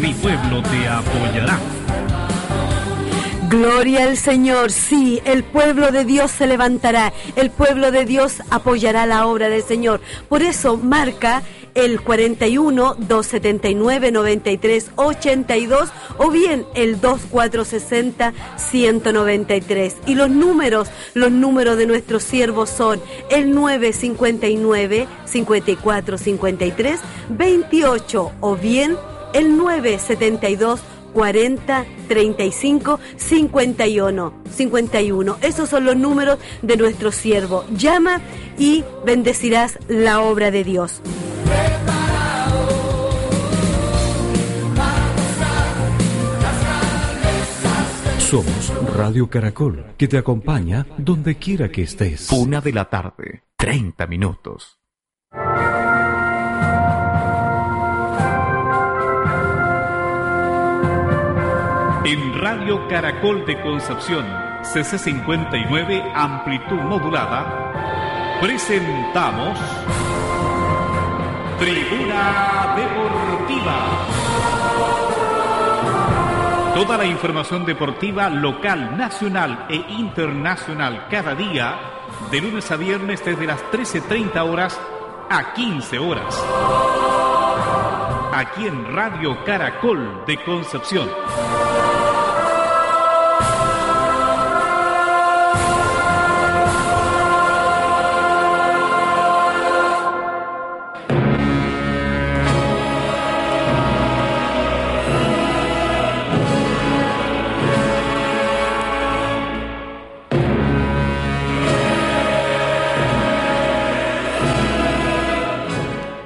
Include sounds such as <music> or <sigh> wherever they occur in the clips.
mi pueblo te apoyará. Gloria al Señor, sí, el pueblo de Dios se levantará, el pueblo de Dios apoyará la obra del Señor. Por eso marca el 41 279 93 82 o bien el 2460 193. Y los números, los números de nuestros siervos son el 959 54 53 28 o bien el 972 40 35 51 51. Esos son los números de nuestro siervo. Llama y bendecirás la obra de Dios. Somos Radio Caracol, que te acompaña donde quiera que estés. Una de la tarde, 30 minutos. En Radio Caracol de Concepción, CC59 Amplitud Modulada, presentamos Tribuna Deportiva. Toda la información deportiva local, nacional e internacional cada día, de lunes a viernes desde las 13.30 horas a 15 horas. Aquí en Radio Caracol de Concepción.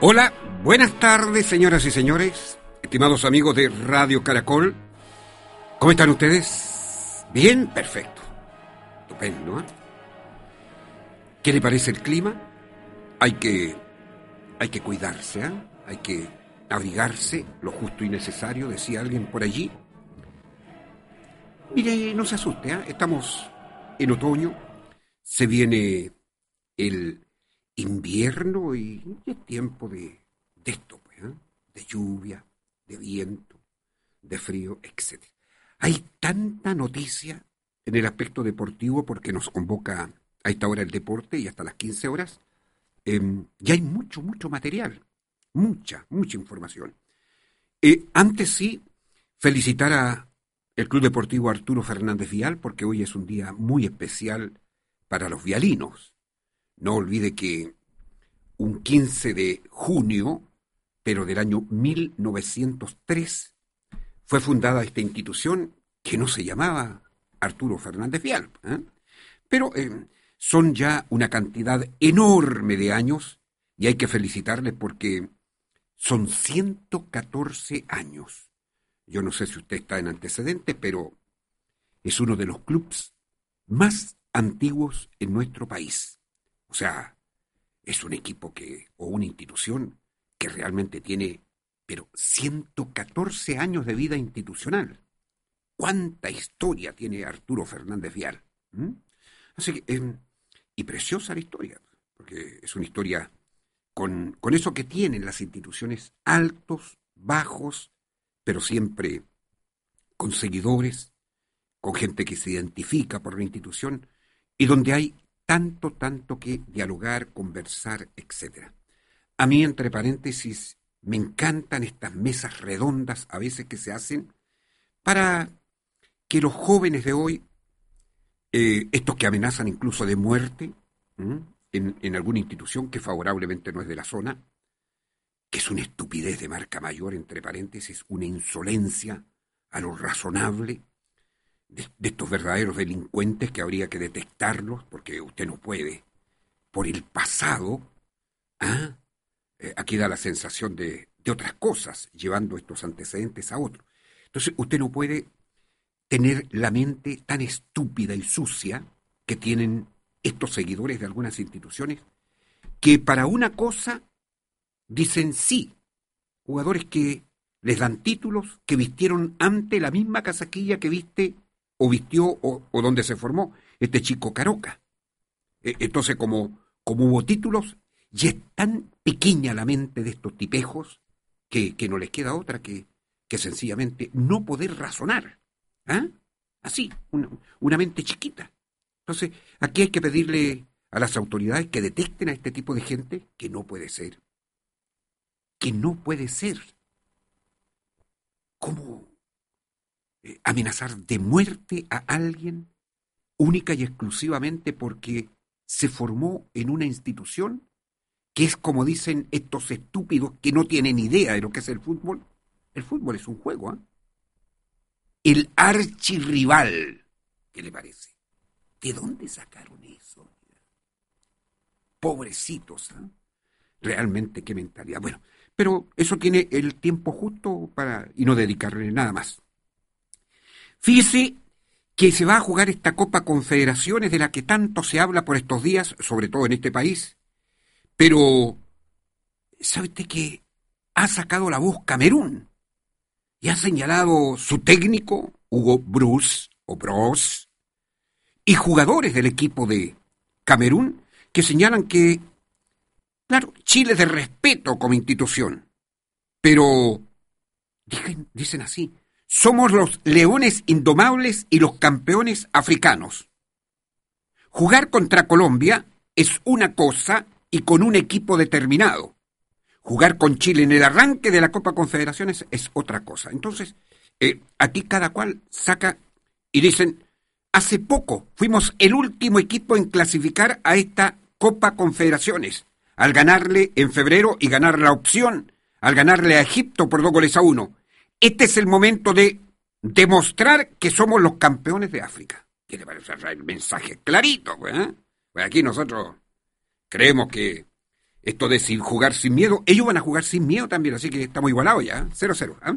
Hola, buenas tardes, señoras y señores, estimados amigos de Radio Caracol. ¿Cómo están ustedes? Bien, perfecto. Estupendo, ¿eh? ¿Qué le parece el clima? Hay que, hay que cuidarse, ¿eh? Hay que abrigarse lo justo y necesario, decía alguien por allí. Mire, no se asuste, ¿eh? estamos en otoño, se viene el invierno y, es tiempo de, esto, pues, ¿eh? de lluvia, de viento, de frío, etc. Hay tanta noticia en el aspecto deportivo porque nos convoca a esta hora el deporte y hasta las 15 horas. Em, ya hay mucho, mucho material, mucha, mucha información. Eh, antes sí, felicitar a el Club Deportivo Arturo Fernández Vial porque hoy es un día muy especial para los vialinos no olvide que un 15 de junio, pero del año 1903, fue fundada esta institución que no se llamaba Arturo Fernández Vial. ¿eh? Pero eh, son ya una cantidad enorme de años y hay que felicitarles porque son 114 años. Yo no sé si usted está en antecedentes, pero es uno de los clubes más antiguos en nuestro país. O sea, es un equipo que, o una institución que realmente tiene, pero 114 años de vida institucional. ¿Cuánta historia tiene Arturo Fernández Vial? ¿Mm? Así que, em, y preciosa la historia, porque es una historia con, con eso que tienen las instituciones, altos, bajos, pero siempre con seguidores, con gente que se identifica por la institución, y donde hay tanto, tanto que dialogar, conversar, etc. A mí, entre paréntesis, me encantan estas mesas redondas a veces que se hacen para que los jóvenes de hoy, eh, estos que amenazan incluso de muerte en, en alguna institución que favorablemente no es de la zona, que es una estupidez de marca mayor, entre paréntesis, una insolencia a lo razonable, de, estos verdaderos delincuentes que habría que detectarlos, porque usted no puede, por el pasado, ¿ah? Eh, aquí da la sensación de, de otras cosas, llevando estos antecedentes a otros. Entonces, usted no puede tener la mente tan estúpida y sucia que tienen estos seguidores de algunas instituciones, que para una cosa dicen sí, jugadores que les dan títulos, que vistieron ante la misma casaquilla que viste o vistió o, donde se formó este chico Caroca. E, entonces, como, como hubo títulos, y es tan pequeña la mente de estos tipejos que, no les queda otra que, que sencillamente no poder razonar. ¿Ah? Así, una, una mente chiquita. Entonces, aquí hay que pedirle a las autoridades que detecten a este tipo de gente que no puede ser. Que no puede ser. ¿Cómo amenazar de muerte a alguien única y exclusivamente porque se formó en una institución que es como dicen estos estúpidos que no tienen idea de lo que es el fútbol. El fútbol es un juego, ¿eh? El archirrival, ¿qué le parece? ¿De dónde sacaron eso? Pobrecitos, ¿eh? Realmente qué mentalidad. Bueno, pero eso tiene el tiempo justo para y no dedicarle nada más. Fíjese que se va a jugar esta Copa Confederaciones de la que tanto se habla por estos días, sobre todo en este país, pero, ¿sabe usted que ha sacado la voz Camerún? Y ha señalado su técnico, Hugo Bruce, o Bros, y jugadores del equipo de Camerún, que señalan que, claro, Chile es de respeto como institución, pero, dicen, dicen así, somos los leones indomables y los campeones africanos. Jugar contra Colombia es una cosa y con un equipo determinado. Jugar con Chile en el arranque de la Copa Confederaciones es otra cosa. Entonces, eh, aquí cada cual saca y dicen, hace poco fuimos el último equipo en clasificar a esta Copa Confederaciones, al ganarle en febrero y ganar la opción, al ganarle a Egipto por dos goles a uno. Este es el momento de demostrar que somos los campeones de África. ¿Qué le parece el mensaje clarito? Pues, eh? pues aquí nosotros creemos que esto de sin jugar sin miedo, ellos van a jugar sin miedo también, así que estamos igualados ya, 0-0. ¿ah?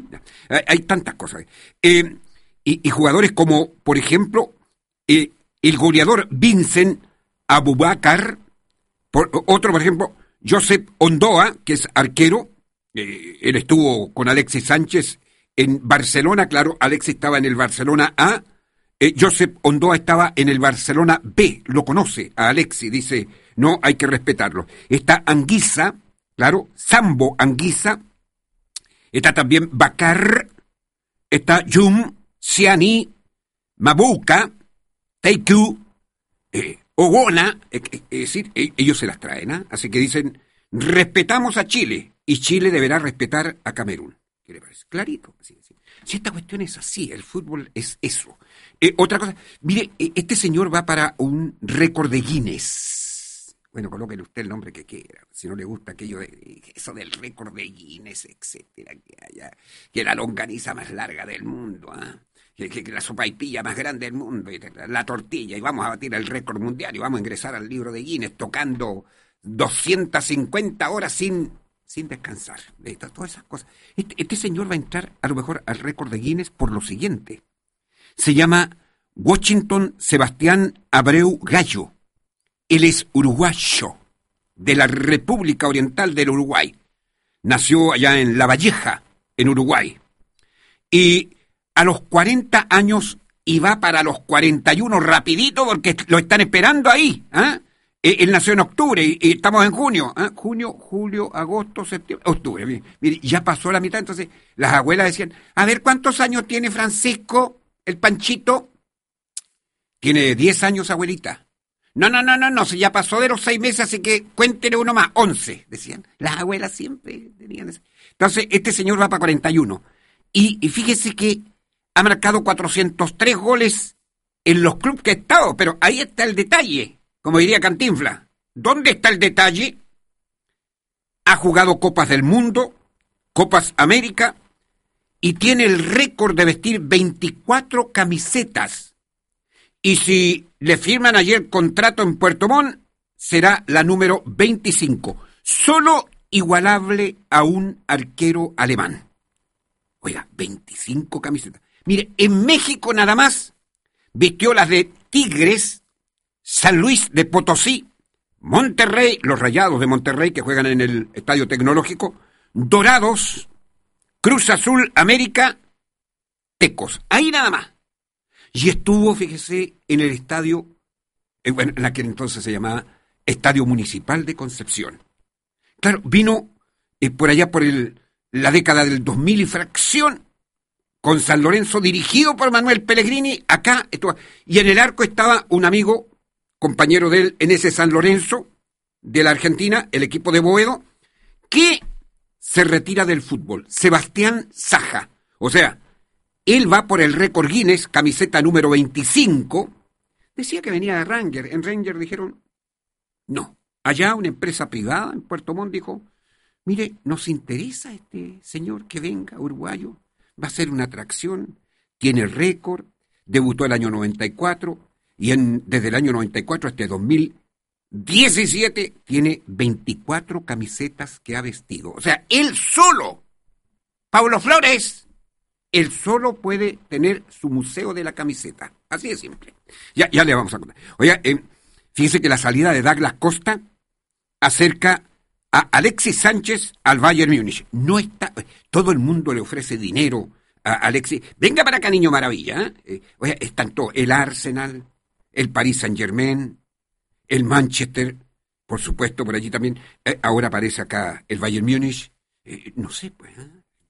Hay tantas cosas. Eh, y, jugadores como, por ejemplo, eh, el goleador Vincent Abubakar, por, otro, por ejemplo, Josep Ondoa, que es arquero, eh, él estuvo con Alexis Sánchez en Barcelona, claro, Alexis estaba en el Barcelona A, Josep Ondoa estaba en el Barcelona B, lo conoce a Alexis, dice no hay que respetarlo. Está Anguisa, claro, Sambo Anguisa, está también Bakar, está Yum, Siani, Mabuka, Teiku, eh, Ogona, eh, eh, es decir, ellos se las traen, ¿ah? así que dicen, respetamos a Chile y Chile deberá respetar a Camerún. ¿Qué le parece? Clarito. Si esta cuestión es así, el fútbol es eso. otra cosa, mire, este señor va para un récord de Guinness bueno, colóquele usted el nombre que quiera. Si no le gusta aquello de eso del récord de Guinness, etcétera, que haya, que la longaniza más larga del mundo, ¿ah? que, que, la sopaipilla más grande del mundo, y la tortilla, y vamos a batir el récord mundial y vamos a ingresar al libro de Guinness tocando 250 horas sin, sin descansar. Todas esas cosas. Este, este señor va a entrar a lo mejor al récord de Guinness por lo siguiente. Se llama Washington Sebastián Abreu Gallo él es uruguayo, de la República Oriental del Uruguay. Nació allá en La Valleja, en Uruguay. Y a los 40 años y va para los 41 rapidito porque lo están esperando ahí. ¿ah? E, él nació en octubre y, estamos en junio. ¿ah? Junio, julio, agosto, septiembre, octubre. Ya pasó la mitad, entonces las abuelas decían, a ver, ¿cuántos años tiene Francisco, el Panchito? Tiene 10 años, abuelita. No, no, no, no, no, si ya pasó de los seis meses, así que cuéntele uno más, once, decían. Las abuelas siempre tenían. Entonces, este señor va para 41. Y, y fíjese que ha marcado 403 goles en los clubes que ha estado, pero ahí está el detalle, como diría Cantinfla. ¿Dónde está el detalle? Ha jugado Copas del Mundo, Copas América, y tiene el récord de vestir 24 camisetas. Y si le firman ayer contrato en Puerto Montt, será la número 25, solo igualable a un arquero alemán. Oiga, 25 camisetas. Mire, en México nada más vistió las de Tigres, San Luis de Potosí, Monterrey, los Rayados de Monterrey que juegan en el Estadio Tecnológico, Dorados, Cruz Azul América, Tecos. Ahí nada más. Y estuvo, fíjese, en el estadio, eh, bueno, en aquel entonces se llamaba Estadio Municipal de Concepción. Claro, vino eh, por allá por la década del 2000 y fracción, con San Lorenzo dirigido por Manuel Pellegrini, acá, y en el arco estaba un amigo, compañero de él en ese San Lorenzo de la Argentina, el equipo de Boedo, que se retira del fútbol, Sebastián Saja. O sea, él va por el récord Guinness, camiseta número 25. Decía que venía de Ranger. En Ranger dijeron, no. Allá una empresa privada en Puerto Montt dijo, mire, nos interesa este señor que venga, uruguayo. Va a ser una atracción. Tiene récord. Debutó el año 94 y en, desde el año 94 hasta 2017 tiene 24 camisetas que ha vestido. O sea, él solo, Pablo Flores, él solo puede tener su museo de la camiseta. Así de simple. Ya, ya le vamos a contar. Oiga, eh, fíjese que la salida de Douglas Costa acerca a Alexis Sánchez al Bayern Múnich. No está, todo el mundo le ofrece dinero a Alexis. Venga para acá, niño maravilla. ¿eh? eh oiga, están todos, el Arsenal, el Paris Saint Germain, el Manchester, por supuesto, por allí también. Eh, ahora aparece acá el Bayern Múnich. no sé, pues,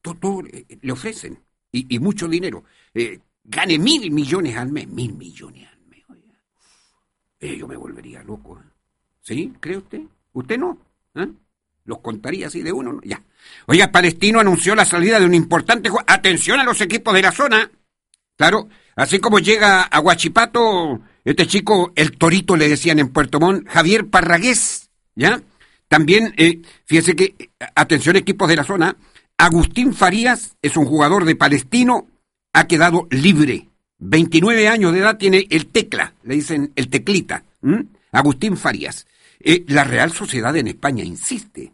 todo le ofrecen y, mucho dinero. Eh, gane mil millones al mes, mil millones al mes. Eh, yo me volvería loco. ¿eh? ¿Sí? ¿Cree usted? ¿Usted no? ¿Los contaría así de uno? Ya. Oiga, Palestino anunció la salida de un importante... Atención a los equipos de la zona. Claro, así como llega a Huachipato, este chico, el Torito le decían en Puerto Montt, Javier Parragués, ¿ya? También, fíjese que, atención equipos de la zona, Agustín Farías es un jugador de Palestino, ha quedado libre. 29 años de edad tiene el tecla, le dicen el teclita. Agustín Farías. Eh, la Real Sociedad en España insiste.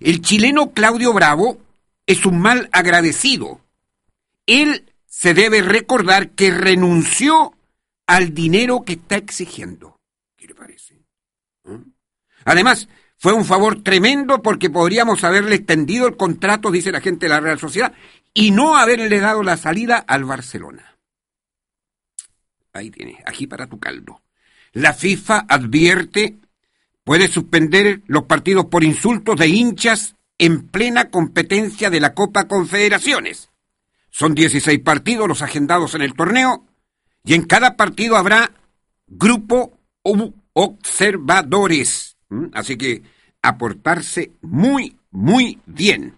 El chileno Claudio Bravo es un mal agradecido. Él se debe recordar que renunció al dinero que está exigiendo. ¿Qué le parece? ¿Mm? Además, fue un favor tremendo porque podríamos haberle extendido el contrato, dice la gente de la Real Sociedad, y no haberle dado la salida al Barcelona. Ahí tienes, aquí para tu caldo. La FIFA advierte, puede suspender los partidos por insultos de hinchas en plena competencia de la Copa Confederaciones. Son 16 partidos los agendados en el torneo y en cada partido habrá grupo observadores. Así que aportarse muy, muy bien.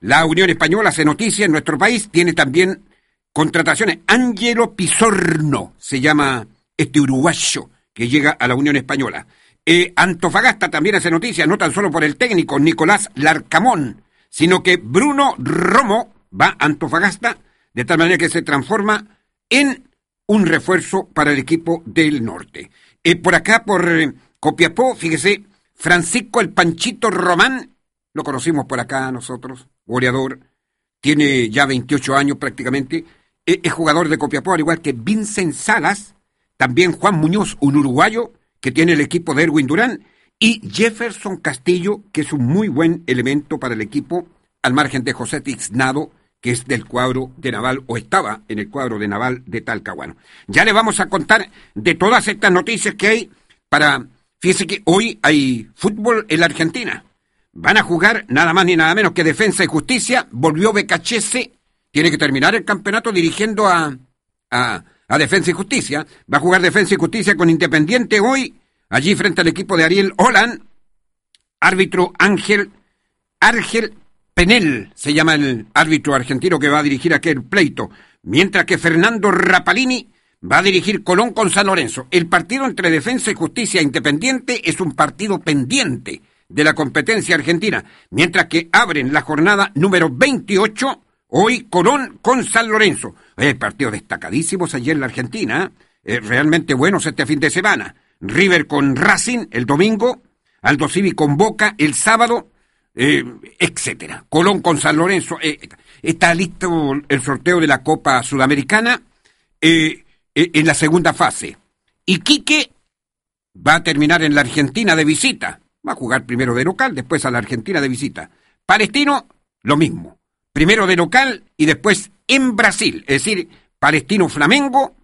La Unión Española hace noticia en nuestro país, tiene también contrataciones. Angelo Pisorno se llama este uruguayo que llega a la Unión Española. Eh, Antofagasta también hace noticia, no tan solo por el técnico Nicolás Larcamón, sino que Bruno Romo va a Antofagasta, de tal manera que se transforma en un refuerzo para el equipo del norte. Eh, por acá, por eh, Copiapó, fíjese, Francisco el Panchito Román, lo conocimos por acá nosotros, goleador, tiene ya 28 años prácticamente, e, es jugador de Copiapó, al igual que Vincent Salas, también Juan Muñoz, un uruguayo que tiene el equipo de Erwin Durán, y Jefferson Castillo, que es un muy buen elemento para el equipo, al margen de José Tiznado, que es del cuadro de Naval, o estaba en el cuadro de Naval de Talcahuano. Ya le vamos a contar de todas estas noticias que hay para Fíjese que hoy hay fútbol en la Argentina. Van a jugar nada más ni nada menos que Defensa y Justicia. Volvió Becachese. Tiene que terminar el campeonato dirigiendo a, a, a, Defensa y Justicia. Va a jugar Defensa y Justicia con Independiente hoy. Allí frente al equipo de Ariel Holland. Árbitro Ángel, Ángel Penel se llama el árbitro argentino que va a dirigir aquel pleito. Mientras que Fernando Rapalini va a dirigir Colón con San Lorenzo. El partido entre Defensa y Justicia Independiente es un partido pendiente de la competencia argentina, mientras que abren la jornada número 28 hoy Colón con San Lorenzo. Hay partidos destacadísimos ayer en la Argentina, ¿eh? realmente buenos este fin de semana. River con Racing el domingo, Aldo Civi con Boca el sábado, eh, etcétera. Colón con San Lorenzo. Eh, está listo el sorteo de la Copa Sudamericana. Eh, en la segunda fase. Y Quique va a terminar en la Argentina de visita. Va a jugar primero de local, después a la Argentina de visita. Palestino, lo mismo. Primero de local y después en Brasil. Es decir, Palestino Flamengo,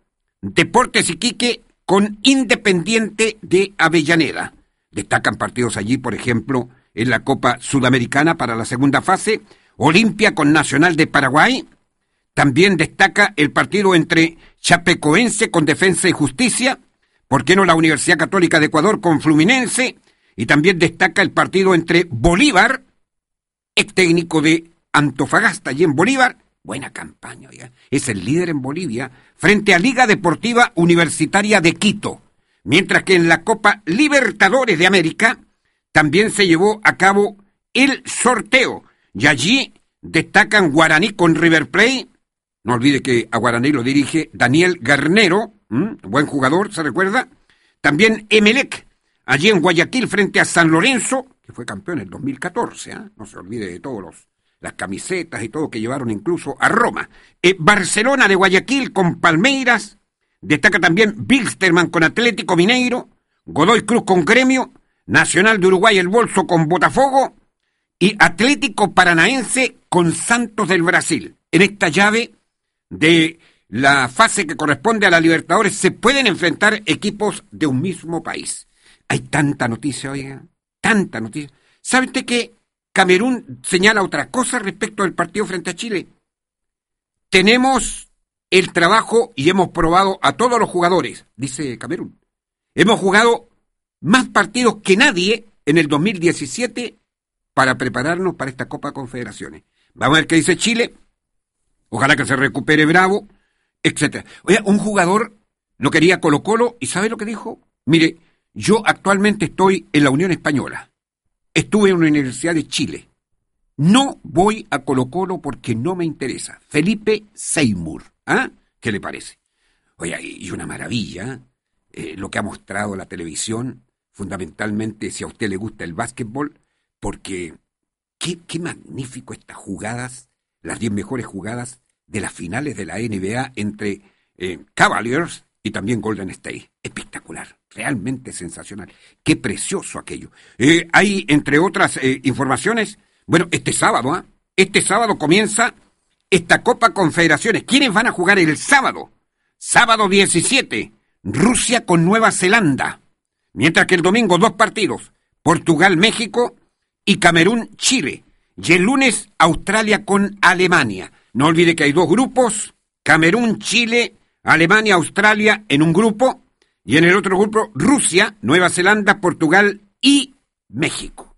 Deportes Iquique con Independiente de Avellaneda. Destacan partidos allí, por ejemplo, en la Copa Sudamericana para la segunda fase. Olimpia con Nacional de Paraguay. También destaca el partido entre Chapecoense con Defensa y Justicia. ¿Por qué no la Universidad Católica de Ecuador con Fluminense? Y también destaca el partido entre Bolívar, ex técnico de Antofagasta, allí en Bolívar. Buena campaña, oiga. Es el líder en Bolivia, frente a Liga Deportiva Universitaria de Quito. Mientras que en la Copa Libertadores de América también se llevó a cabo el sorteo. Y allí destacan Guaraní con River Plate. No olvide que a Guaraní lo dirige Daniel Garnero, buen jugador, ¿se recuerda? También Emelec allí en Guayaquil frente a San Lorenzo, que fue campeón en el 2014, ¿ah? no se olvide de todos los las camisetas y todo que llevaron incluso a Roma. Eh, Barcelona de Guayaquil con Palmeiras, destaca también Bilsterman con Atlético Mineiro, Godoy Cruz con Gremio, Nacional de Uruguay el Bolso con Botafogo y Atlético Paranaense con Santos del Brasil. En esta llave de la fase que corresponde a la Libertadores se pueden enfrentar equipos de un mismo país. Hay tanta noticia, oiga, tanta noticia. ¿Sabe usted que Camerún señala otra cosa respecto al partido frente a Chile? Tenemos el trabajo y hemos probado a todos los jugadores, dice Camerún. Hemos jugado más partidos que nadie en el 2017 para prepararnos para esta Copa Confederaciones. Vamos a ver qué dice Chile. Ojalá que se recupere Bravo, etcétera. Oye, un jugador no quería Colo Colo y ¿sabe lo que dijo? Mire, yo actualmente estoy en la Unión Española. Estuve en la Universidad de Chile. No voy a Colo Colo porque no me interesa. Felipe Seymour. ¿Ah? ¿Qué le parece? Oye, y una maravilla eh, lo que ha mostrado la televisión, fundamentalmente si a usted le gusta el básquetbol, porque qué, qué magnífico estas jugadas, las diez mejores jugadas de las finales de la NBA entre eh, Cavaliers y también Golden State. Espectacular, realmente sensacional. Qué precioso aquello. Eh, hay, entre otras eh, informaciones, bueno, este sábado, ¿ah? este sábado comienza esta Copa Confederaciones. ¿Quiénes van a jugar el sábado? Sábado 17, Rusia con Nueva Zelanda. Mientras que el domingo dos partidos, Portugal, México y Camerún, Chile. Y el lunes Australia con Alemania. No olvide que hay dos grupos, Camerún, Chile Alemania, Australia en un grupo y en el otro grupo Rusia, Nueva Zelanda, Portugal y México.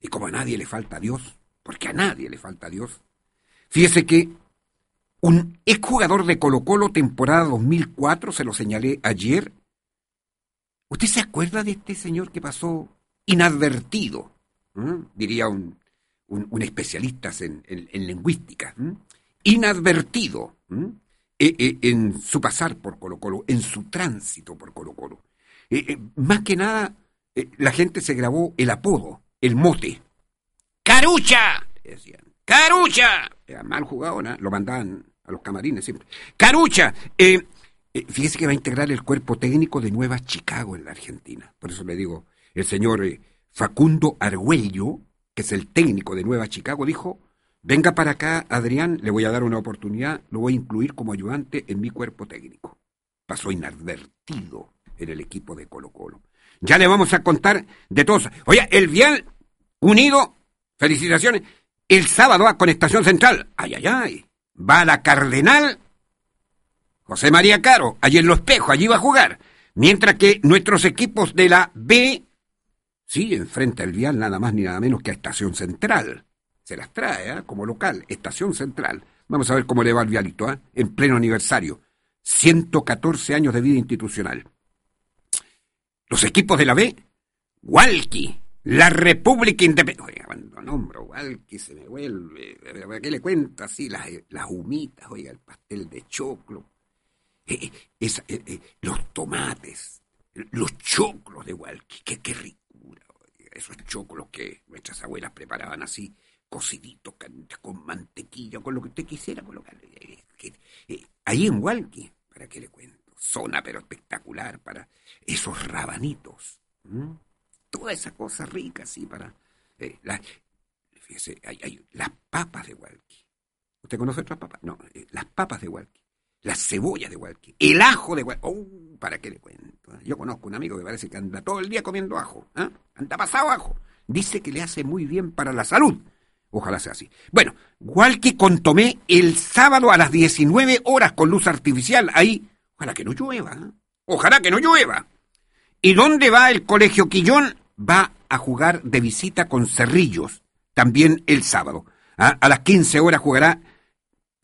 Y como a nadie le falta Dios, porque a nadie le falta Dios, fíjese que un exjugador de Colo Colo temporada 2004, se lo señalé ayer, ¿usted se acuerda de este señor que pasó inadvertido? ¿Mm? Diría un, un, especialista en, lingüística. ¿Mm? Inadvertido. ¿Mm? Eh, eh, en su pasar por Colo Colo, en su tránsito por Colo Colo. Eh, más que nada, la gente se grabó el apodo, el mote. ¡Carucha! decían. ¡Carucha! Era mal jugado, ¿no? lo mandaban a los camarines siempre. ¡Carucha! Fíjese que va a integrar el cuerpo técnico de Nueva Chicago en la Argentina. Por eso le digo, el señor Facundo Argüello, que es el técnico de Nueva Chicago, dijo Venga para acá, Adrián, le voy a dar una oportunidad, lo voy a incluir como ayudante en mi cuerpo técnico. Pasó inadvertido en el equipo de Colo Colo. Ya le vamos a contar de todos. Oye, el Vial Unido, felicitaciones, el sábado va con Estación Central. Ay, ay, ay. Va a la Cardenal José María Caro, allí en Los Espejos, allí va a jugar. Mientras que nuestros equipos de la B, sí, enfrenta el Vial nada más ni nada menos que a Estación Central se las trae ¿eh? como local, Estación Central. Vamos a ver cómo le va al Vialito, ¿eh? en pleno aniversario. 114 años de vida institucional. Los equipos de la B, Walkie, la República Independiente. Oiga, cuando nombro Walkie se me vuelve. ¿Qué le cuenta así? Las, las humitas, oiga, el pastel de choclo. Eh, eh, los tomates, los choclos de Walkie. Qué, ricura, esos choclos que nuestras abuelas preparaban así cocidito con mantequilla, con lo que usted quisiera colocarle. Eh, eh, ahí en Walkie, ¿para qué le cuento? Zona pero espectacular para esos rabanitos. Toda esa cosa rica, sí, para... Eh, hay, las papas de Walkie. ¿Usted conoce otras papas? No, las papas de Walkie. Las cebollas de Walkie. El ajo de Walkie. Oh, ¿para qué le cuento? Yo conozco un amigo que parece que anda todo el día comiendo ajo. Anda pasado ajo. Dice que le hace muy bien para la salud Ojalá sea así. Bueno, Walkie con Tomé el sábado a las 19 horas con luz artificial. Ahí, ojalá que no llueva. ¿eh? Ojalá que no llueva. ¿Y dónde va el colegio Quillón? Va a jugar de visita con Cerrillos, también el sábado. ¿ah? A las 15 horas jugará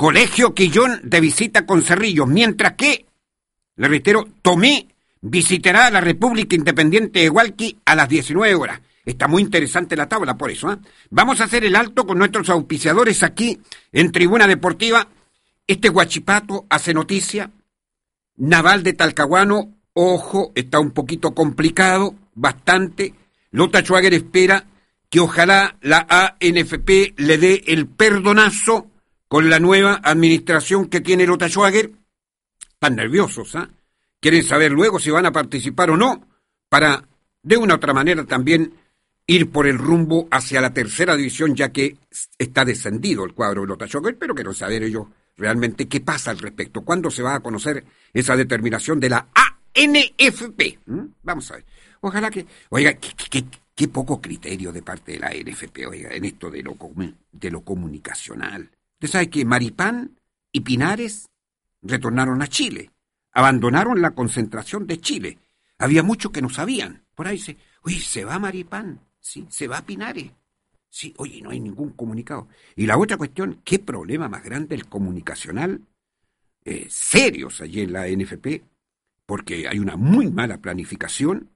Colegio Quillón de visita con Cerrillos, mientras que, le reitero, Tomé visitará la República Independiente de Hualqui a las 19 horas. Está muy interesante la tabla por eso. ¿eh? Vamos a hacer el alto con nuestros auspiciadores aquí en Tribuna Deportiva. Este Guachipato hace noticia. Naval de Talcahuano, ojo, está un poquito complicado, bastante. Lota Schwager espera que ojalá la ANFP le dé el perdonazo con la nueva administración que tiene Lota Schwager. Están nerviosos, ¿ah? Quieren saber luego si van a participar o no para, de una u otra manera, también ir por el rumbo hacia la tercera división, ya que está descendido el cuadro de Lota Schwager, pero quiero saber ellos realmente qué pasa al respecto. ¿Cuándo se va a conocer esa determinación de la ANFP? ¿Mm? Vamos a ver. Ojalá que, oiga, qué, poco criterio de parte de la ANFP, oiga, en esto de lo, de lo comunicacional. Usted sabe que Maripán y Pinares retornaron a Chile, abandonaron la concentración de Chile. Había muchos que no sabían. Por ahí se, oye, se va Maripán, sí, se va Pinares. Sí, oye, no hay ningún comunicado. Y la otra cuestión, ¿qué problema más grande el comunicacional? Eh, serios allí en la NFP, porque hay una muy mala planificación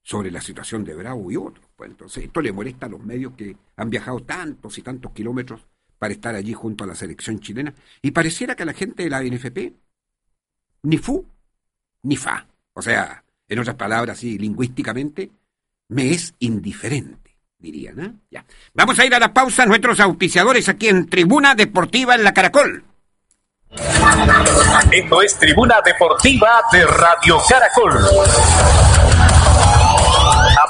sobre la situación de Bravo y otros. Pues entonces, esto le molesta a los medios que han viajado tantos y tantos kilómetros para estar allí junto a la selección chilena. Y pareciera que la gente de la NFP ni fu ni fa. O sea, en otras palabras, así lingüísticamente, me es indiferente, dirían. ¿eh? Ya. Vamos a ir a la pausa, nuestros auspiciadores aquí en Tribuna Deportiva en la Caracol. Esto es Tribuna Deportiva de Radio Caracol.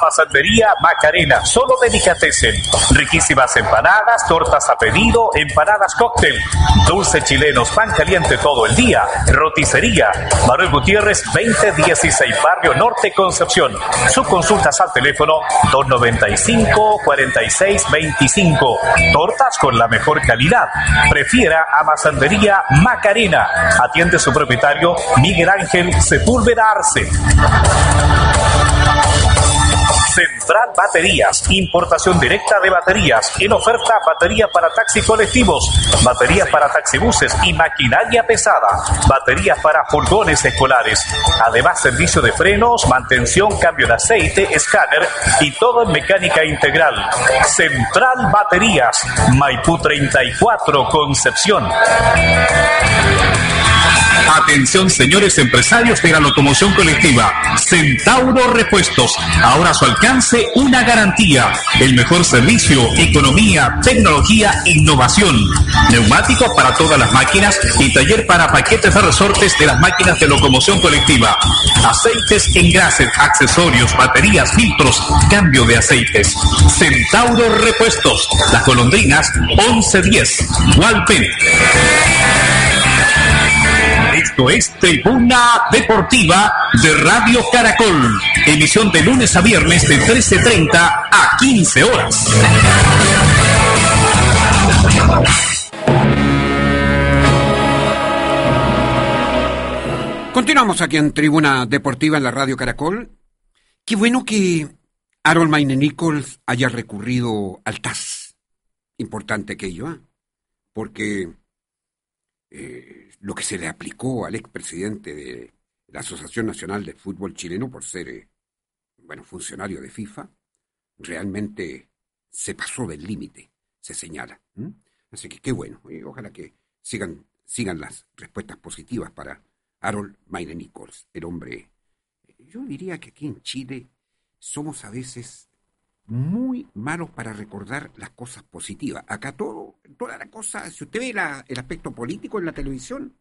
Pasandería Macarena, solo delicatessen. Riquísimas empanadas, tortas a pedido, empanadas cóctel, dulce chilenos, pan caliente todo el día, roticería. Manuel Gutiérrez, 2016, Barrio Norte, Concepción. Sus consultas al teléfono 295-4625. Tortas con la mejor calidad. Prefiera a Masandería Macarena. Atiende su propietario Miguel Ángel Sepúlveda Arce. Central Baterías, importación directa de baterías. En oferta, batería para taxi colectivos, baterías para taxibuses y maquinaria pesada, baterías para furgones escolares. Además, servicio de frenos, mantención, cambio de aceite, escáner y todo en mecánica integral. Central Baterías, Maipú 34, Concepción. Atención señores empresarios de la locomoción colectiva. Centauro Repuestos. Ahora a su alcance una garantía. El mejor servicio, economía, tecnología, innovación. Neumáticos para todas las máquinas y taller para paquetes de resortes de las máquinas de locomoción colectiva. Aceites, engrases, accesorios, baterías, filtros, cambio de aceites. Centauro Repuestos. Las golondrinas 1110. Walpen. Esto es Tribuna Deportiva de Radio Caracol. Emisión de lunes a viernes de 13.30 a 15 horas. Continuamos aquí en Tribuna Deportiva en la Radio Caracol. Qué bueno que Harold Maine Nichols haya recurrido al TAS. Importante aquello, ¿eh? porque eh, lo que se le aplicó al expresidente de la Asociación Nacional de Fútbol Chileno por ser, eh, bueno, funcionario de FIFA, realmente se pasó del límite, se señala. Así que qué bueno, y ojalá que sigan, sigan las respuestas positivas para Harold Mayne Nichols, el hombre. Yo diría que aquí en Chile somos a veces muy malos para recordar las cosas positivas. Acá todo, toda la cosa, si usted ve el aspecto político en la televisión,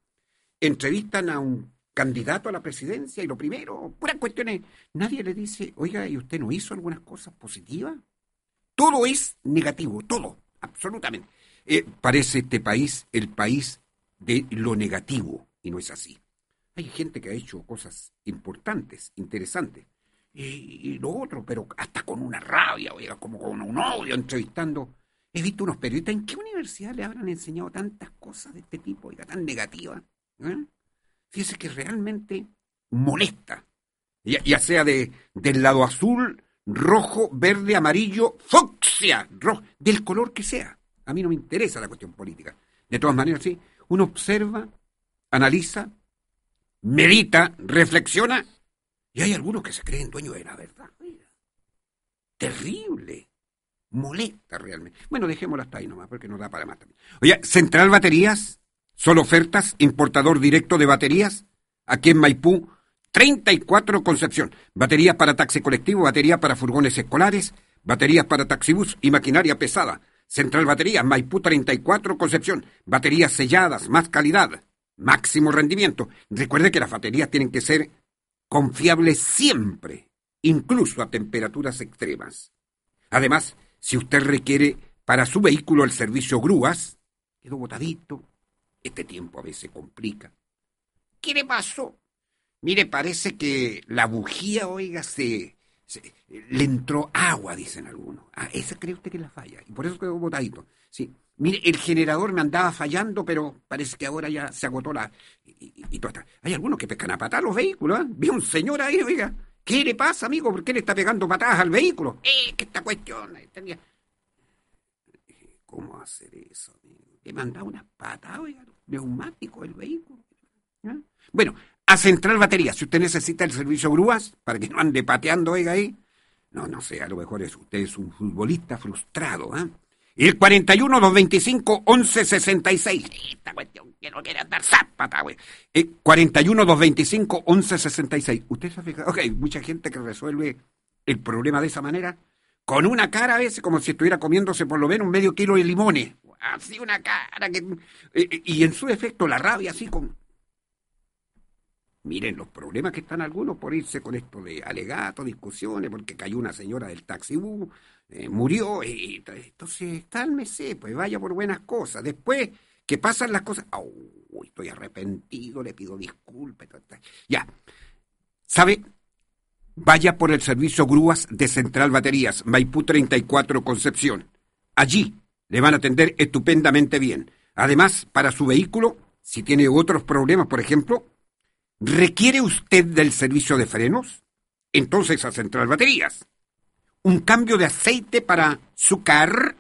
entrevistan a un candidato a la presidencia y lo primero, puras cuestiones, nadie le dice, oiga, ¿y usted no hizo algunas cosas positivas? Todo es negativo, todo, absolutamente. Eh, parece este país el país de lo negativo, y no es así. Hay gente que ha hecho cosas importantes, interesantes, y, lo otro, pero hasta con una rabia, oiga, como con un odio entrevistando he visto unos periodistas, ¿en qué universidad le habrán enseñado tantas cosas de este tipo, oiga, tan negativas? ¿Eh? Fíjese que realmente molesta, ya, sea de, del lado azul, rojo, verde, amarillo, fucsia, rojo, del color que sea. A mí no me interesa la cuestión política. De todas maneras, sí, uno observa, analiza, medita, reflexiona, y hay algunos que se creen dueños de la verdad. terrible. Molesta realmente. Bueno, dejémoslo hasta ahí nomás, porque no da para más también. Oye, Central Baterías, solo ofertas, importador directo de baterías, aquí en Maipú, 34 Concepción. Baterías para taxi colectivo, baterías para furgones escolares, baterías para taxibús y maquinaria pesada. Central Baterías, Maipú 34 Concepción. Baterías selladas, más calidad, máximo rendimiento. Recuerde que las baterías tienen que ser confiables siempre, incluso a temperaturas extremas. Además, si usted requiere para su vehículo el servicio grúas, quedó botadito. Este tiempo a veces complica. ¿Qué le pasó? Mire, parece que la bujía, oiga, se, le entró agua, dicen algunos. Ah, esa cree usted que es la falla. Y por eso quedó botadito. Sí. Mire, el generador me andaba fallando, pero parece que ahora ya se agotó la. Y, todo está. Hay algunos que pescan a patar los vehículos, ¿eh? Vi un señor ahí, oiga. ¿Qué le pasa, amigo? ¿Por qué le está pegando patadas al vehículo? Eh, que esta cuestión. Eh. ¿Cómo hacer eso, amigo? Le mandaba unas patadas, oiga, neumático el vehículo. ¿eh? Bueno, a Central Batería. Si usted necesita el servicio grúas, para que no ande pateando, oiga ahí. No, no sé, a lo mejor es usted es un futbolista frustrado, ¿eh? El 41 225 1166. Esta cuestión que no quiere andar zápata, güey. El 41 225 1166. ¿Usted se ha fijado? Ok, mucha gente que resuelve el problema de esa manera, con una cara a veces como si estuviera comiéndose por lo menos un medio kilo de limones. Así una cara que... Eh, eh, y en su efecto la rabia así con Miren los problemas que están algunos por irse con esto de alegatos, discusiones, porque cayó una señora del taxi, eh, murió, y, entonces cálmese, pues vaya por buenas cosas. Después que pasan las cosas, oh, estoy arrepentido, le pido disculpas. Ya, ¿sabe? Vaya por el servicio grúas de Central Baterías, Maipú 34 Concepción. Allí le van a atender estupendamente bien. Además, para su vehículo, si tiene otros problemas, por ejemplo, ¿Requiere usted del servicio de frenos? Entonces a Central Baterías. ¿Un cambio de aceite para su car?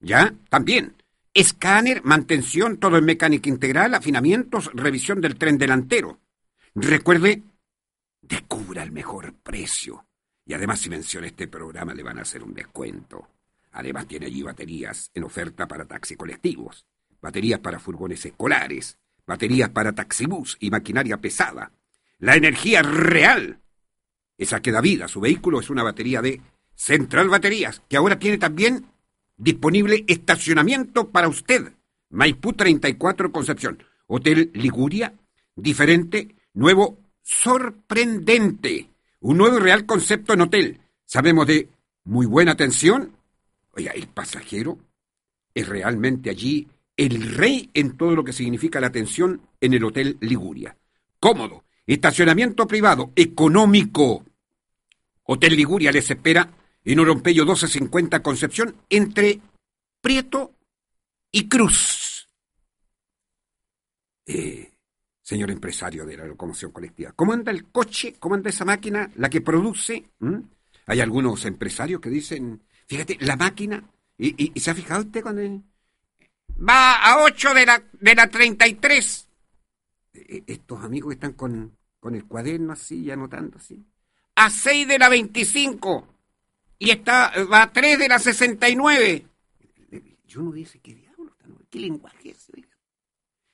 Ya, también. Escáner, mantención, todo en mecánica integral, afinamientos, revisión del tren delantero. Recuerde, descubra el mejor precio. Y además, si menciona este programa, le van a hacer un descuento. Además, tiene allí baterías en oferta para taxis colectivos, baterías para furgones escolares, baterías para taxibús y maquinaria pesada. La energía real, esa que da vida su vehículo, es una batería de Central Baterías, que ahora tiene también disponible estacionamiento para usted. Maipú 34 Concepción. Hotel Liguria, diferente, nuevo, sorprendente. Un nuevo y real concepto en hotel. Sabemos de muy buena atención. Oiga, el pasajero es realmente allí el rey en todo lo que significa la atención en el Hotel Liguria. Cómodo, estacionamiento privado, económico. Hotel Liguria les espera en Orompeyo 1250 Concepción entre Prieto y Cruz. Eh, señor empresario de la locomoción colectiva, ¿cómo anda el coche? ¿Cómo anda esa máquina? La que produce. ¿Mm? Hay algunos empresarios que dicen, fíjate, la máquina, y, se ha fijado usted cuando va a 8 de la, de la 33. E, estos amigos que están con, con el cuaderno así y anotando así. A 6 de la 25. Y está, va a 3 de la 69. Yo no dice qué diablo, qué lenguaje es.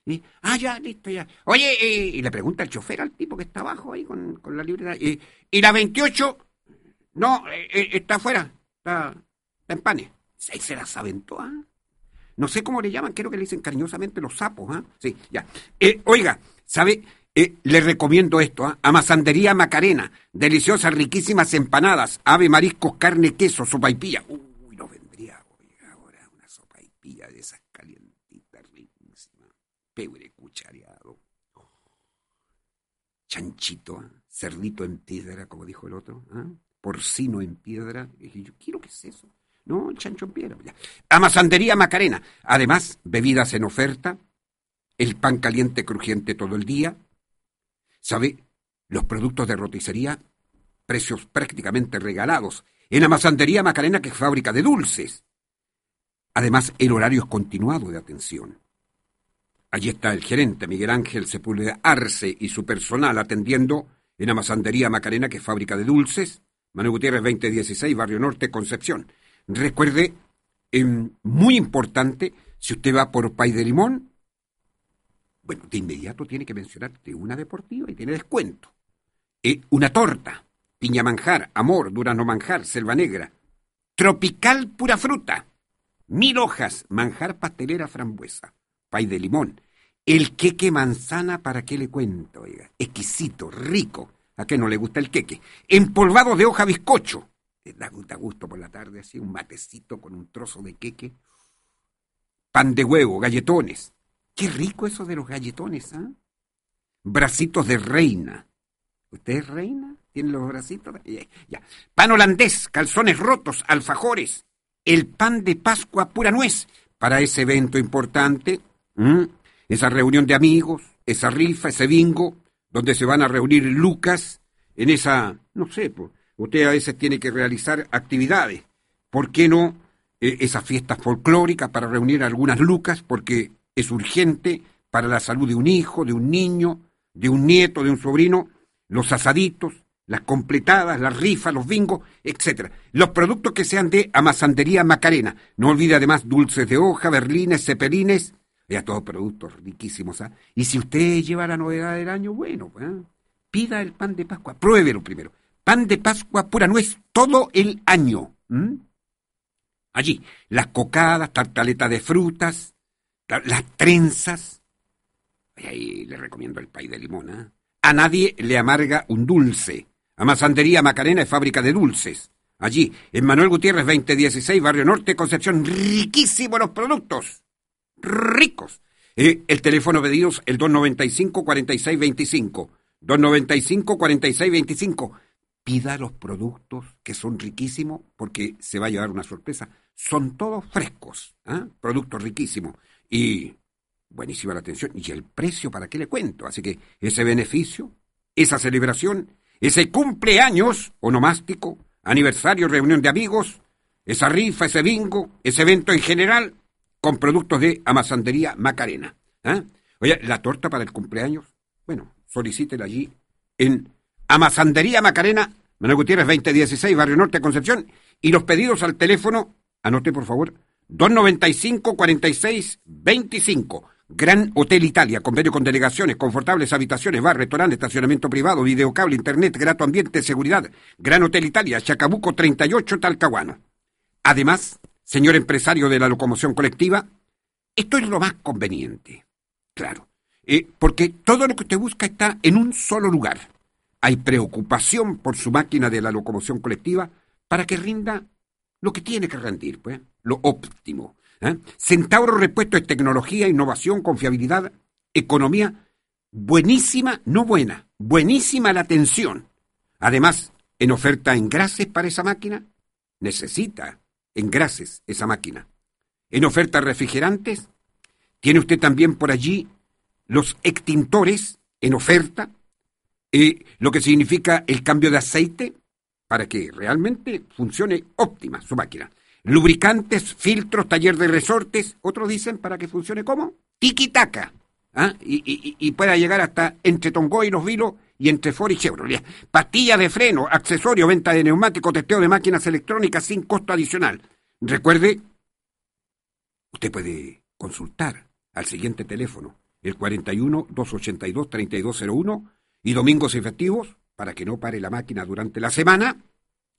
Y, ah, ya, listo, ya. Oye, eh, y le pregunta el chofer al tipo que está abajo ahí con, con la libreta. Y, y, la 28, no, eh, eh, está afuera, está, está en panes. Se, se las aventó, ¿ah? No sé cómo le llaman, creo que le dicen cariñosamente los sapos, ¿ah? Sí, ya. Eh, oiga, ¿sabe? Eh, le recomiendo esto, ¿ah? Amasandería Macarena, deliciosas, riquísimas empanadas, ave, mariscos, carne, queso, sopa y pilla. Uy, no vendría, oiga, ahora una sopa y pilla de esas calientitas, riquísimas. Pebre cuchareado. Chanchito, cerdito en piedra, como dijo el otro, ¿ah? porcino en piedra. yo quiero que es eso. No, chancho en piedra. Ya. Amasandería Macarena. Además, bebidas en oferta, el pan caliente crujiente todo el día. ¿Sabe? Los productos de roticería, precios prácticamente regalados. En Amasandería Macarena, que es fábrica de dulces. Además, el horario es continuado de atención. Allí está el gerente Miguel Ángel Sepúlveda Arce y su personal atendiendo en Amasandería Macarena, que es fábrica de dulces, Manuel Gutiérrez 2016, Barrio Norte, Concepción. Recuerde, em, muy importante, si usted va por Pay de Limón, bueno, de inmediato tiene que mencionarte una deportiva y tiene descuento. Eh, una torta, piña manjar, amor, durano manjar, selva negra, tropical pura fruta, mil hojas, manjar pastelera frambuesa, pay de limón, el queque manzana, ¿para qué le cuento? Oiga? Exquisito, rico. ¿A qué no le gusta el queque? Empolvado de hoja bizcocho. Da, da gusto por la tarde, así, un matecito con un trozo de queque. Pan de huevo, galletones. Qué rico eso de los galletones, ¿ah? Bracitos de reina. ¿Usted es reina? ¿Tiene los bracitos? Ya. Pan holandés, calzones rotos, alfajores. El pan de Pascua pura nuez. Para ese evento importante, esa reunión de amigos, esa rifa, ese bingo, donde se van a reunir Lucas en esa, no sé, pues, usted a veces tiene que realizar actividades. ¿Por qué no eh, esas fiestas folclóricas para reunir algunas Lucas? Porque es urgente para la salud de un hijo, de un niño, de un nieto, de un sobrino, los asaditos, las completadas, las rifas, los bingos, etcétera. Los productos que sean de amasandería Macarena. No olvide además dulces de hoja, berlines, cepelines, ya todos productos riquísimos. ¿ah? Y si usted lleva la novedad del año, bueno, ¿ah? pida el pan de Pascua, pruébelo primero. Pan de Pascua pura nuez todo el año. Allí, las cocadas, tartaletas de frutas, las trenzas. Ahí le recomiendo el pay de limón. ¿ah? A nadie le amarga un dulce. Amasandería Macarena es fábrica de dulces. Allí, en Manuel Gutiérrez 2016, Barrio Norte, Concepción, riquísimos los productos ricos. Eh, el teléfono pedidos, el 295-4625. 295-4625. Pida los productos que son riquísimos porque se va a llevar una sorpresa. Son todos frescos, ¿ah? productos riquísimos. Y buenísima la atención. Y el precio, ¿para qué le cuento? Así que ese beneficio, esa celebración, ese cumpleaños onomástico, aniversario, reunión de amigos, esa rifa, ese bingo, ese evento en general, con productos de amasandería Macarena. ¿eh? Oye, la torta para el cumpleaños, bueno, solicítela allí en Amasandería Macarena, Manuel Gutiérrez 2016, Barrio Norte, Concepción, y los pedidos al teléfono, anote por favor, 295 46 25. Gran Hotel Italia, convenio con delegaciones, confortables habitaciones, bar, restaurante, estacionamiento privado, videocable, internet, grato ambiente, seguridad. Gran Hotel Italia, Chacabuco 38, Talcahuano. Además, señor empresario de la locomoción colectiva, esto es lo más conveniente, claro, eh, porque todo lo que usted busca está en un solo lugar. Hay preocupación por su máquina de la locomoción colectiva para que rinda lo que tiene que rendir, pues, lo óptimo. ¿eh? Centauro Repuesto es tecnología, innovación, confiabilidad, economía, buenísima, no buena, buenísima la atención. Además, en oferta en grases para esa máquina, necesita engrases esa máquina. En ofertas refrigerantes, tiene usted también por allí los extintores en oferta, eh, lo que significa el cambio de aceite para que realmente funcione óptima su máquina. Lubricantes, filtros, taller de resortes, otros dicen para que funcione como tiki-taka. ¿ah? Y, pueda llegar hasta entre Tongoy y Los Vilos y entre Ford y Chevrolet. Pastillas de freno, accesorio, venta de neumáticos, testeo de máquinas electrónicas sin costo adicional. Recuerde, usted puede consultar al siguiente teléfono, el 41-282-3201, y domingos y festivos, para que no pare la máquina durante la semana,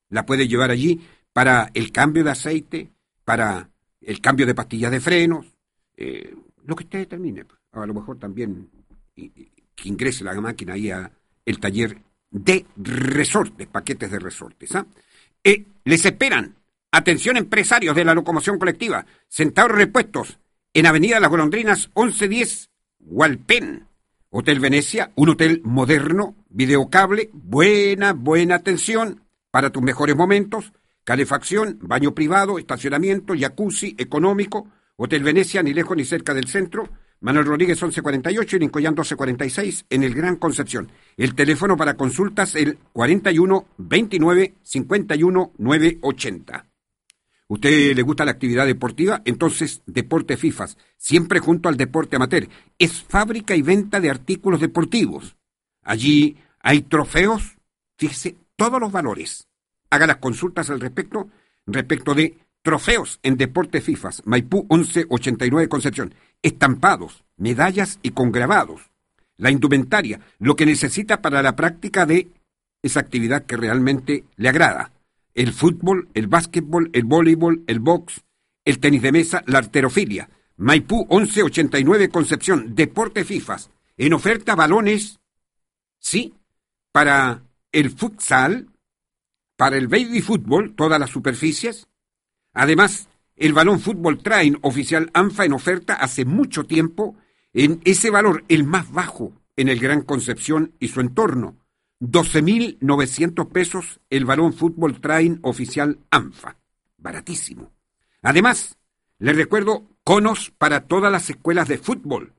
la puede llevar allí para el cambio de aceite, para el cambio de pastillas de frenos, eh, lo que usted determine. A lo mejor también que ingrese la máquina ahí a el taller de resortes, paquetes de resortes. ¿ah? Eh, les esperan Atención empresarios de la locomoción colectiva. Centauro Repuestos, en Avenida Las Golondrinas 1110, Hualpén. Hotel Venecia, un hotel moderno, videocable, buena, buena atención para tus mejores momentos. calefacción, baño privado, estacionamiento, jacuzzi, económico, Hotel Venecia, ni lejos ni cerca del centro, Manuel Rodríguez 1148 y Lincoyán 1246 en el Gran Concepción. El teléfono para consultas el 41 29 51 980. ¿Usted le gusta la actividad deportiva? Entonces, Deporte FIFAS, siempre junto al deporte amateur. Es fábrica y venta de artículos deportivos. Allí hay trofeos, fíjese, todos los valores. Haga las consultas al respecto, respecto de trofeos en Deporte FIFAS, Maipú 1189 Concepción estampados, medallas y con grabados. La indumentaria, lo que necesita para la práctica de esa actividad que realmente le agrada. El fútbol, el básquetbol, el voleibol, el box, el tenis de mesa, la arterofilia. Maipú 1189 Concepción, Deporte FIFAS. En oferta balones, sí, para el futsal, para el baby fútbol, todas las superficies. Además, el balón fútbol train oficial ANFA en oferta hace mucho tiempo en ese valor, el más bajo en el Gran Concepción y su entorno. 12.900 pesos el balón fútbol train oficial ANFA. Baratísimo. Además, les recuerdo conos para todas las escuelas de fútbol.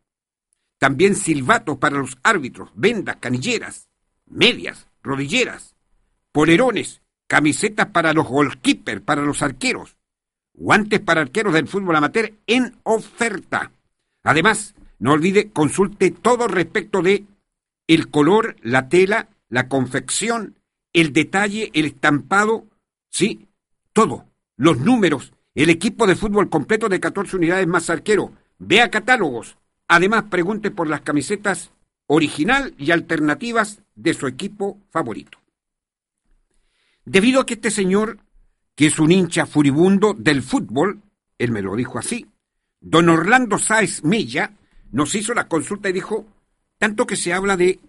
También silbatos para los árbitros, vendas, canilleras, medias, rodilleras, polerones, camisetas para los goalkeepers, para los arqueros, guantes para arqueros del fútbol amateur en oferta. Además, no olvide, consulte todo respecto de el color, la tela, la confección, el detalle, el estampado, sí, todo, los números, el equipo de fútbol completo de 14 unidades más arquero. Vea catálogos. Además, pregunte por las camisetas original y alternativas de su equipo favorito. Debido a que este señor que es un hincha furibundo del fútbol, él me lo dijo así. Don Orlando Sáez Milla nos hizo la consulta y dijo, tanto que se habla de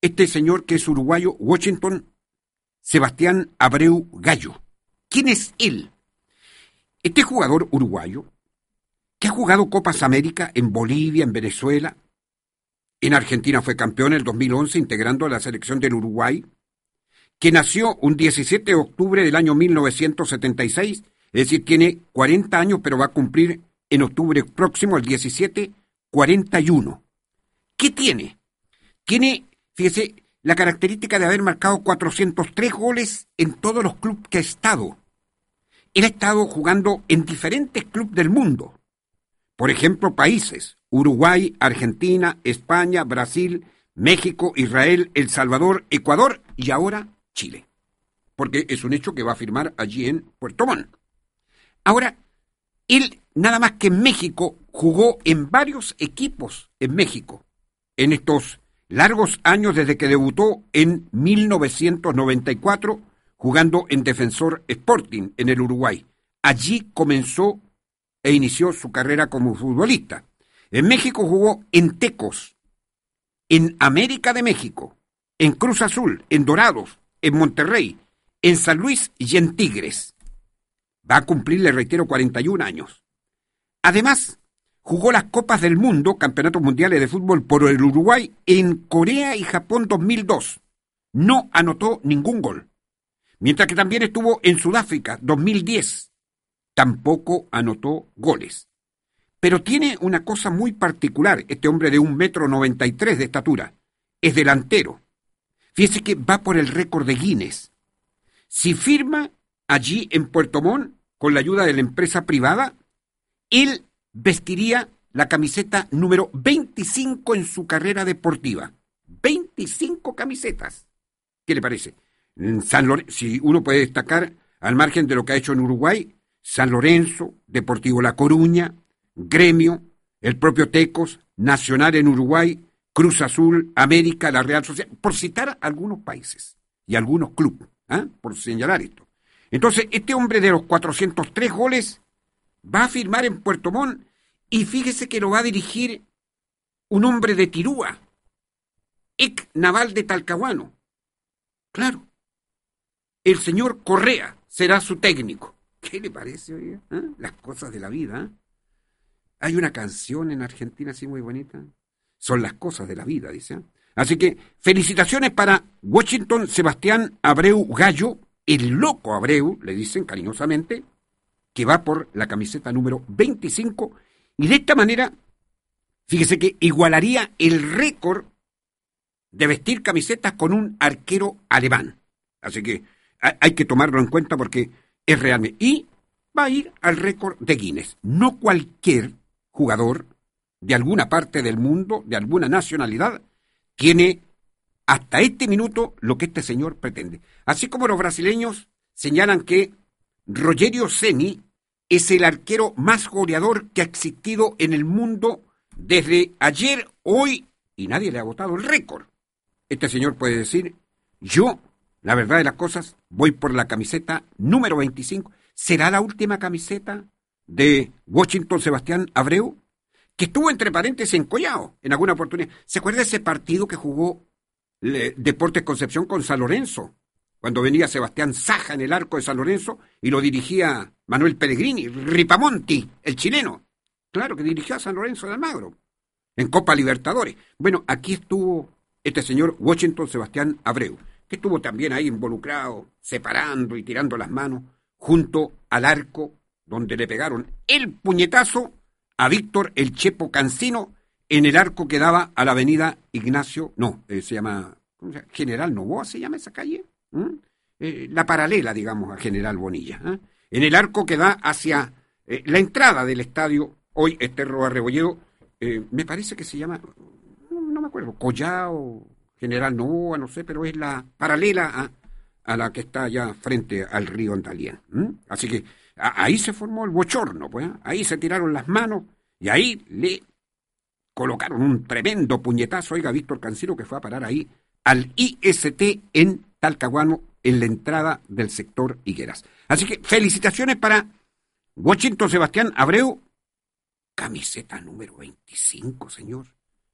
este señor que es uruguayo, Washington Sebastián Abreu Gallo. ¿Quién es él? Este jugador uruguayo, que ha jugado Copas América en Bolivia, en Venezuela, en Argentina fue campeón en el 2011 integrando la selección del Uruguay, que nació un 17 de octubre del año 1976, es decir, tiene 40 años, pero va a cumplir en octubre próximo, el 17, 41. ¿Qué tiene? Tiene, fíjese, la característica de haber marcado 403 goles en todos los clubes que ha estado. Él ha estado jugando en diferentes clubes del mundo. Por ejemplo, países, Uruguay, Argentina, España, Brasil, México, Israel, El Salvador, Ecuador y ahora Chile, porque es un hecho que va a firmar allí en Puerto Montt. Ahora, él nada más que en México jugó en varios equipos en México en estos largos años desde que debutó en 1994 jugando en Defensor Sporting en el Uruguay. Allí comenzó e inició su carrera como futbolista. En México jugó en Tecos, en América de México, en Cruz Azul, en Dorados, en Monterrey, en San Luis y en Tigres. Va a cumplir, le reitero, 41 años. Además, jugó las Copas del Mundo, Campeonatos Mundiales de Fútbol por el Uruguay en Corea y Japón 2002. No anotó ningún gol. Mientras que también estuvo en Sudáfrica 2010. Tampoco anotó goles. Pero tiene una cosa muy particular, este hombre de un metro noventa y tres de estatura. Es delantero. Fíjese que va por el récord de Guinness. Si firma allí en Puerto Montt, con la ayuda de la empresa privada, él vestiría la camiseta número 25 en su carrera deportiva. 25 camisetas. ¿Qué le parece? San si uno puede destacar, al margen de lo que ha hecho en Uruguay, San Lorenzo, Deportivo La Coruña, Gremio, el propio Tecos, Nacional en Uruguay, Cruz Azul, América, la Real Sociedad, por citar algunos países y algunos clubes, ¿ah? por señalar esto. Entonces, este hombre de los 403 goles va a firmar en Puerto Montt y fíjese que lo va a dirigir un hombre de Tirúa, ex naval de Talcahuano. Claro, el señor Correa será su técnico. ¿Qué le parece, oye? ¿Ah? Las cosas de la vida. ¿ah? Hay una canción en Argentina así muy bonita. Son las cosas de la vida, dice. Así que felicitaciones para Washington Sebastián Abreu Gallo, el loco Abreu, le dicen cariñosamente, que va por la camiseta número 25 y de esta manera, fíjese que igualaría el récord de vestir camisetas con un arquero alemán. Así que hay que tomarlo en cuenta porque es realmente. Y va a ir al récord de Guinness. No cualquier jugador de alguna parte del mundo, de alguna nacionalidad, tiene hasta este minuto lo que este señor pretende. Así como los brasileños señalan que Rogerio Ceni es el arquero más goleador que ha existido en el mundo desde ayer, hoy, y nadie le ha votado el récord. Este señor puede decir, yo, la verdad de las cosas, voy por la camiseta número 25. ¿Será la última camiseta de Washington Sebastián Abreu? Que estuvo entre paréntesis encollado en alguna oportunidad. ¿Se acuerda ese partido que jugó Deportes Concepción con San Lorenzo? Cuando venía Sebastián Saja en el arco de San Lorenzo y lo dirigía Manuel Pellegrini, Ripamonti, el chileno. Claro que dirigió a San Lorenzo de Almagro, en Copa Libertadores. Bueno, aquí estuvo este señor Washington Sebastián Abreu, que estuvo también ahí involucrado, separando y tirando las manos, junto al arco donde le pegaron el puñetazo a Víctor el Chepo Cancino en el arco que daba a la avenida Ignacio, no, eh, se llama, ¿cómo se llama? General Novoa se llama esa calle, eh, la paralela, digamos, a General Bonilla. ¿eh? en el arco que da hacia eh, la entrada del estadio, hoy Esterro Arrebolledo, eh, me parece que se llama, no, me acuerdo, Collao, General Novoa, no sé, pero es la paralela a, la que está allá frente al río Andalien. Así que ahí se formó el bochorno, pues, ¿eh? ahí se tiraron las manos y ahí le colocaron un tremendo puñetazo, oiga, Víctor Cancino, que fue a parar ahí al IST en Talcahuano, en la entrada del sector Higueras. Así que felicitaciones para Washington Sebastián Abreu, camiseta número 25, señor.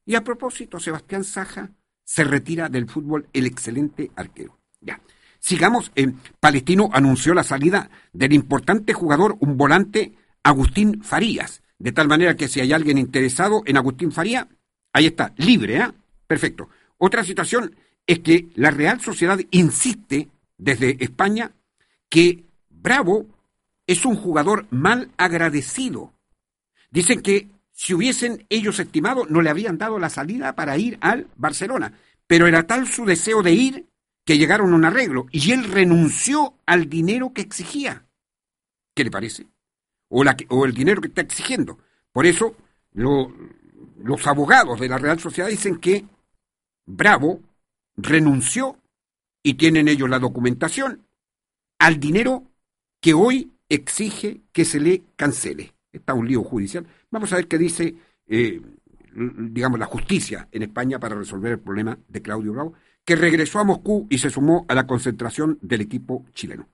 Y a propósito, Sebastián Saja se retira del fútbol el excelente arquero. Ya. Sigamos, en Palestino anunció la salida del importante jugador, un volante, Agustín Farías. De tal manera que si hay alguien interesado en Agustín Farías, ahí está, libre, ¿eh? Perfecto. Otra situación es que la Real Sociedad insiste desde España que Bravo es un jugador mal agradecido. Dicen que si hubiesen ellos estimado, no le habrían dado la salida para ir al Barcelona. Pero era tal su deseo de ir que llegaron a un arreglo y él renunció al dinero que exigía. ¿Qué le parece? O, el dinero que está exigiendo. Por eso los abogados de la Real Sociedad dicen que Bravo renunció, y tienen ellos la documentación, al dinero que hoy exige que se le cancele. Está un lío judicial. Vamos a ver qué dice, eh, digamos, la justicia en España para resolver el problema de Claudio Bravo, que regresó a Moscú y se sumó a la concentración del equipo chileno.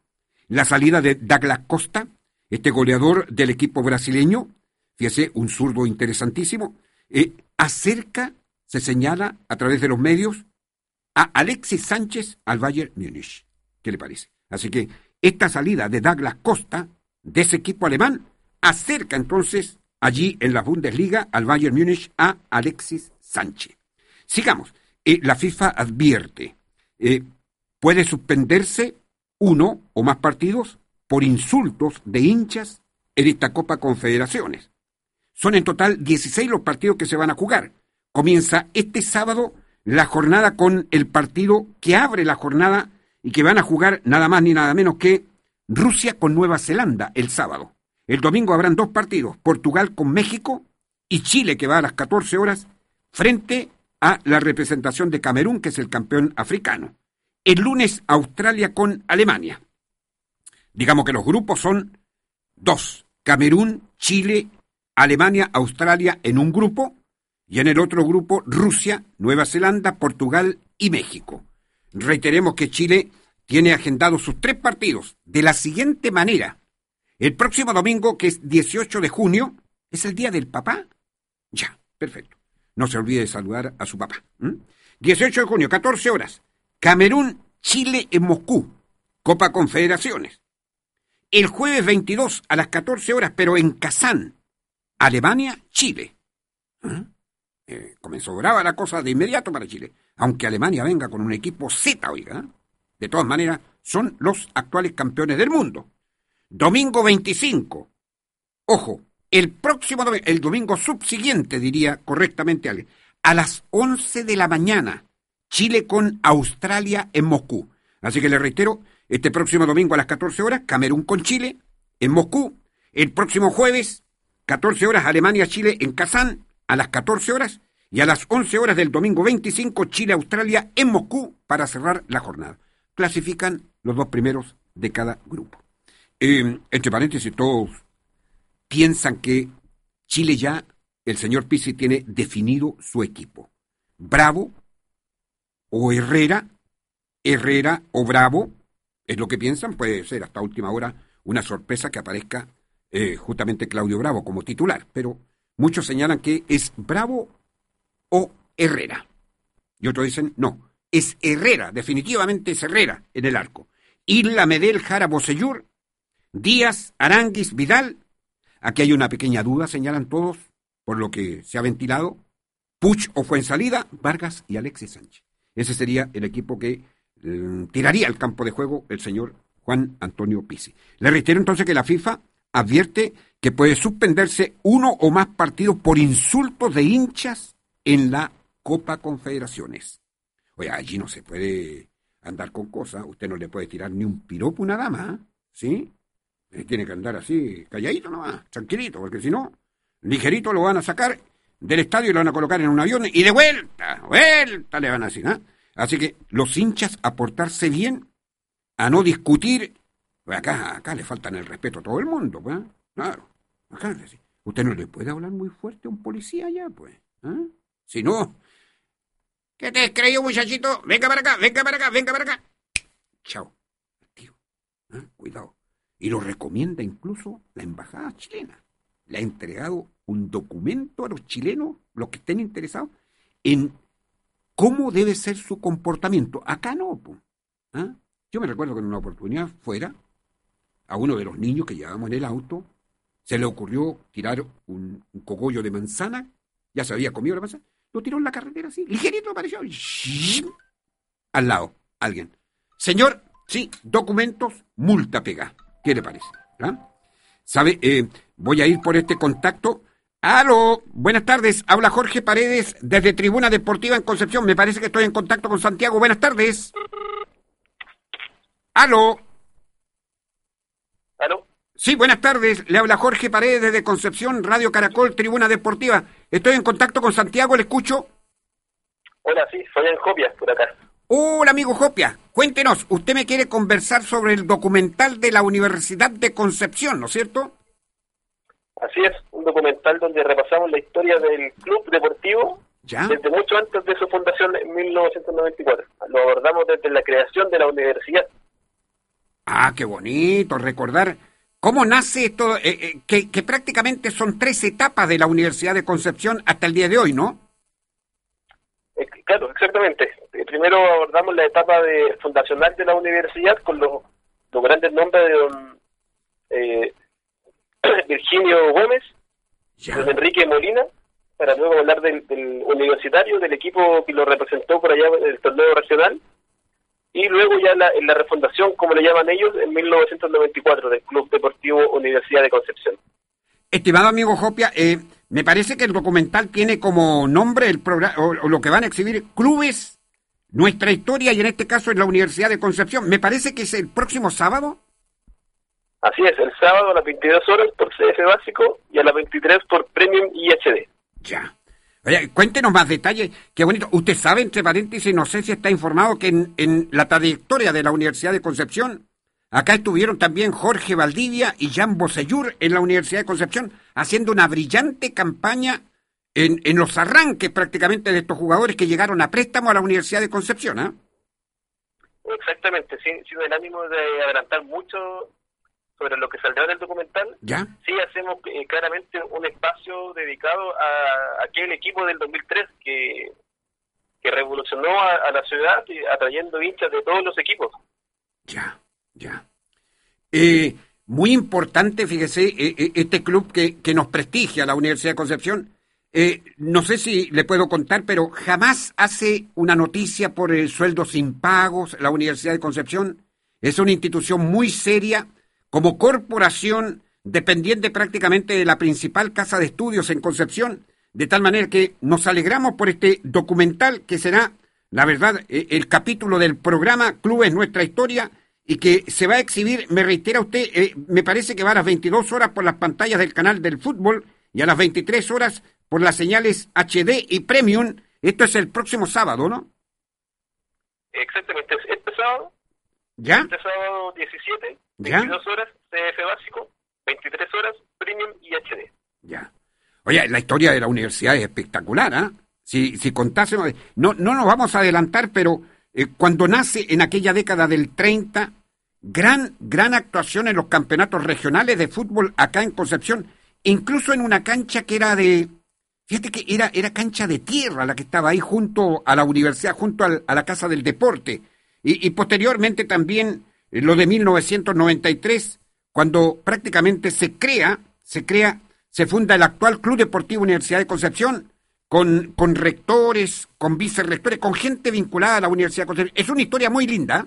La salida de Douglas Costa, este goleador del equipo brasileño, fíjese, un zurdo interesantísimo, eh, acerca, se señala a través de los medios, a Alexis Sánchez al Bayern Múnich. ¿Qué le parece? Así que esta salida de Douglas Costa, de ese equipo alemán, acerca entonces allí en la Bundesliga al Bayern Múnich a Alexis Sánchez. Sigamos. Eh, la FIFA advierte, eh, puede suspenderse uno o más partidos por insultos de hinchas en esta Copa Confederaciones. Son en total 16 los partidos que se van a jugar. Comienza este sábado la jornada con el partido que abre la jornada y que van a jugar nada más ni nada menos que Rusia con Nueva Zelanda el sábado. El domingo habrán dos partidos, Portugal con México y Chile que va a las 14 horas frente a la representación de Camerún, que es el campeón africano. El lunes Australia con Alemania. Digamos que los grupos son dos, Camerún, Chile, Alemania, Australia en un grupo y en el otro grupo Rusia, Nueva Zelanda, Portugal y México. Reiteremos que Chile tiene agendados sus tres partidos de la siguiente manera. El próximo domingo, que es 18 de junio, es el día del papá. Ya, perfecto. No se olvide de saludar a su papá. 18 de junio, 14 horas. Camerún, Chile en Moscú. Copa Confederaciones. El jueves 22 a las 14 horas, pero en Kazán. Alemania, Chile. Eh, comenzó brava la cosa de inmediato para Chile aunque Alemania venga con un equipo Z, oiga. De todas maneras, son los actuales campeones del mundo. Domingo 25. Ojo, el próximo domingo, el domingo subsiguiente, diría correctamente alguien, a las 11 de la mañana, Chile con Australia en Moscú. Así que le reitero, este próximo domingo a las 14 horas, Camerún con Chile en Moscú. El próximo jueves, 14 horas, Alemania-Chile en Kazán a las 14 horas. Y a las 11 horas del domingo 25, Chile-Australia en Moscú para cerrar la jornada. Clasifican los dos primeros de cada grupo. Eh, entre paréntesis, todos piensan que Chile ya, el señor Pizzi tiene definido su equipo. Bravo o Herrera, Herrera o Bravo, es lo que piensan, puede ser hasta última hora una sorpresa que aparezca eh, justamente Claudio Bravo como titular, pero muchos señalan que es Bravo o Herrera. Y otros dicen, no, es Herrera, definitivamente es Herrera en el arco. Isla Medel, Jara Bosellur, Díaz, Aranguis, Vidal Aquí hay una pequeña duda, señalan todos, por lo que se ha ventilado. Puch o Fuensalida, Vargas y Alexis Sánchez. Ese sería el equipo que mm, tiraría al campo de juego el señor Juan Antonio Pizzi. Le reitero entonces que la FIFA advierte que puede suspenderse uno o más partidos por insultos de hinchas en la Copa Confederaciones. Oye, allí no se puede andar con cosas, usted no le puede tirar ni un piropo a una dama, ¿sí? tiene que andar así, calladito nomás, tranquilito, porque si no, ligerito lo van a sacar del estadio y lo van a colocar en un avión y de vuelta, vuelta le van a decir, ¿ah? Así que los hinchas a portarse bien, a no discutir, pues acá, acá le faltan el respeto a todo el mundo, pues, claro, acá usted no le puede hablar muy fuerte a un policía ya, pues, ¿ah? Si no, ¿qué te creído, muchachito? Venga para acá, venga para acá, venga para acá. Chao, tío, ¿ah? cuidado y lo recomienda incluso la embajada chilena. Le ha entregado un documento a los chilenos, los que estén interesados, en cómo debe ser su comportamiento. Acá no. ¿ah? Yo me recuerdo que en una oportunidad fuera, a uno de los niños que llevábamos en el auto, se le ocurrió tirar un, cogollo de manzana, ya se había comido la manzana, lo tiró en la carretera así, ligerito apareció, al lado, alguien. Señor, sí, documentos, multa pega. ¿Qué le parece? ¿Ah? ¿Sabe? Eh, voy a ir por este contacto. Aló, buenas tardes. Habla Jorge Paredes desde Tribuna Deportiva en Concepción. Me parece que estoy en contacto con Santiago. Buenas tardes. Aló. Aló. Sí, buenas tardes. Le habla Jorge Paredes desde Concepción, Radio Caracol, Tribuna Deportiva. Estoy en contacto con Santiago, ¿le escucho? Hola, sí, soy en Jopia, por acá. Hola, amigo Jopia. Cuéntenos, usted me quiere conversar sobre el documental de la Universidad de Concepción, ¿no es cierto? Así es, un documental donde repasamos la historia del club deportivo desde mucho antes de su fundación en 1994. Lo abordamos desde la creación de la universidad. Ah, qué bonito recordar cómo nace esto, eh, eh, que, que prácticamente son tres etapas de la Universidad de Concepción hasta el día de hoy, ¿no? Claro, exactamente. Eh, primero abordamos la etapa de fundacional de la universidad con los, grandes nombres de don <clears throat> Virginio Gómez, don Enrique Molina, para luego hablar del, universitario, del equipo que lo representó por allá en el torneo regional, y luego ya la, en la refundación, como le llaman ellos, en 1994 del Club Deportivo Universidad de Concepción. Estimado amigo Jopia, eh, me parece que el documental tiene como nombre el programa, o, lo que van a exhibir, Clubes, Nuestra Historia, y en este caso es la Universidad de Concepción. Me parece que es el próximo sábado. Así es, el sábado a las 22 horas por CF básico y a las 23 por Premium y HD. Ya. Oye, cuéntenos más detalles. Qué bonito. Usted sabe, entre paréntesis, no sé si está informado que en, la trayectoria de la Universidad de Concepción Acá estuvieron también Jorge Valdivia y Jan Bosellur en la Universidad de Concepción haciendo una brillante campaña en, en los arranques prácticamente de estos jugadores que llegaron a préstamo a la Universidad de Concepción. ¿ah? Exactamente, sin, sin el ánimo de adelantar mucho sobre lo que saldrá del documental, ¿Ya? sí hacemos eh, claramente un espacio dedicado a, aquel equipo del 2003 que, que revolucionó a la ciudad atrayendo hinchas de todos los equipos. Ya. Ya. Eh, muy importante, fíjese, eh, eh, este club que, que, nos prestigia, la Universidad de Concepción. no sé si le puedo contar, pero jamás hace una noticia por el sueldo sin pagos, la Universidad de Concepción. Es una institución muy seria como corporación dependiente prácticamente de la principal casa de estudios en Concepción, de tal manera que nos alegramos por este documental que será, la verdad, eh, el capítulo del programa Clubes Nuestra Historia y que se va a exhibir, me reitera usted, eh, me parece que va a las 22 horas por las pantallas del canal del fútbol y a las 23 horas por las señales HD y Premium. Esto es el próximo sábado, ¿no? Exactamente, este sábado. ¿Ya? Este sábado 17, 22 horas, CF básico, 23 horas, Premium y HD. Ya. Oye, la historia de la universidad es espectacular, ¿ah? Si, si contásemos, no, no nos vamos a adelantar, pero eh, cuando nace en aquella década del 30, gran, gran actuación en los campeonatos regionales de fútbol acá en Concepción, incluso en una cancha que era de, fíjate que era, era cancha de tierra la que estaba ahí junto a la universidad, junto a la Casa del Deporte, y, y posteriormente también eh, lo de 1993, cuando prácticamente se crea, se crea, se funda el actual Club Deportivo Universidad de Concepción, con, con rectores, con vicerrectores, con gente vinculada a la Universidad de Concepción. Es una historia muy linda.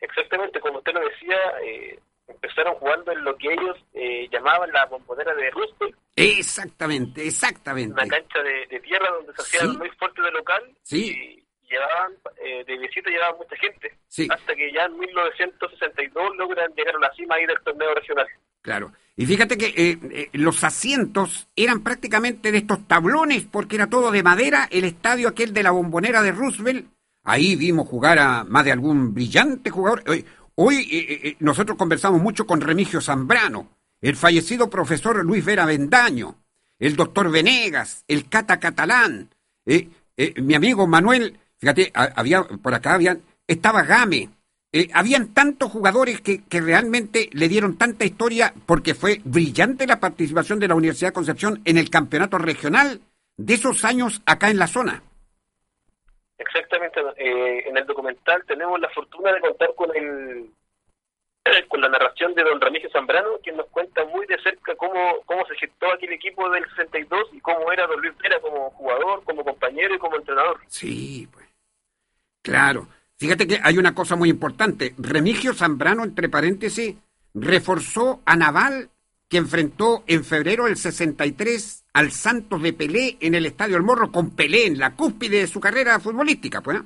Exactamente, como usted lo decía, eh, empezaron jugando en lo que ellos eh, llamaban la bombonera de Roosevelt. Exactamente, exactamente. Una cancha de, tierra donde se hacía muy fuerte de local. Sí. Y llevaban, eh, de visita llevaban mucha gente. Sí. Hasta que ya en 1962 logran llegar a la cima ahí del torneo regional. Claro. Y fíjate que eh, eh, los asientos eran prácticamente de estos tablones, porque era todo de madera, el estadio aquel de la bombonera de Roosevelt. Ahí vimos jugar a más de algún brillante jugador. Hoy, eh, nosotros conversamos mucho con Remigio Zambrano, el fallecido profesor Luis Vera Bendaño, el doctor Venegas, el Cata Catalán, mi amigo Manuel, fíjate, había, por acá había, estaba Game, eh, habían tantos jugadores que, que, realmente le dieron tanta historia porque fue brillante la participación de la Universidad de Concepción en el campeonato regional de esos años acá en la zona. Exactamente, eh, en el documental tenemos la fortuna de contar con el <clears throat> con la narración de don Ramírez Zambrano, quien nos cuenta muy de cerca cómo, cómo se gestó aquel equipo del 62 y cómo era don Luis Vera como jugador, como compañero y como entrenador. Sí, pues, claro. Fíjate que hay una cosa muy importante. Remigio Zambrano, entre paréntesis, reforzó a Naval que enfrentó en febrero del 63 al Santos de Pelé en el Estadio El Morro, con Pelé en la cúspide de su carrera futbolística, pues.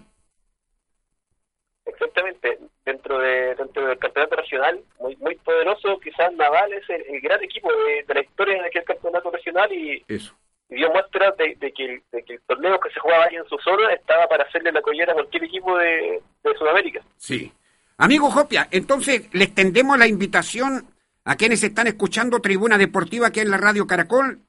Exactamente. Dentro, de, dentro del campeonato regional, muy muy poderoso, quizás Naval es el, gran equipo de, de, la historia de aquel campeonato regional y Eso dio muestra de, que el, torneo que se jugaba ahí en su zona estaba para hacerle la collera a cualquier equipo de, Sudamérica. Sí. Amigo Jopia, entonces les tendemos la invitación a quienes están escuchando Tribuna Deportiva aquí en la Radio Caracol.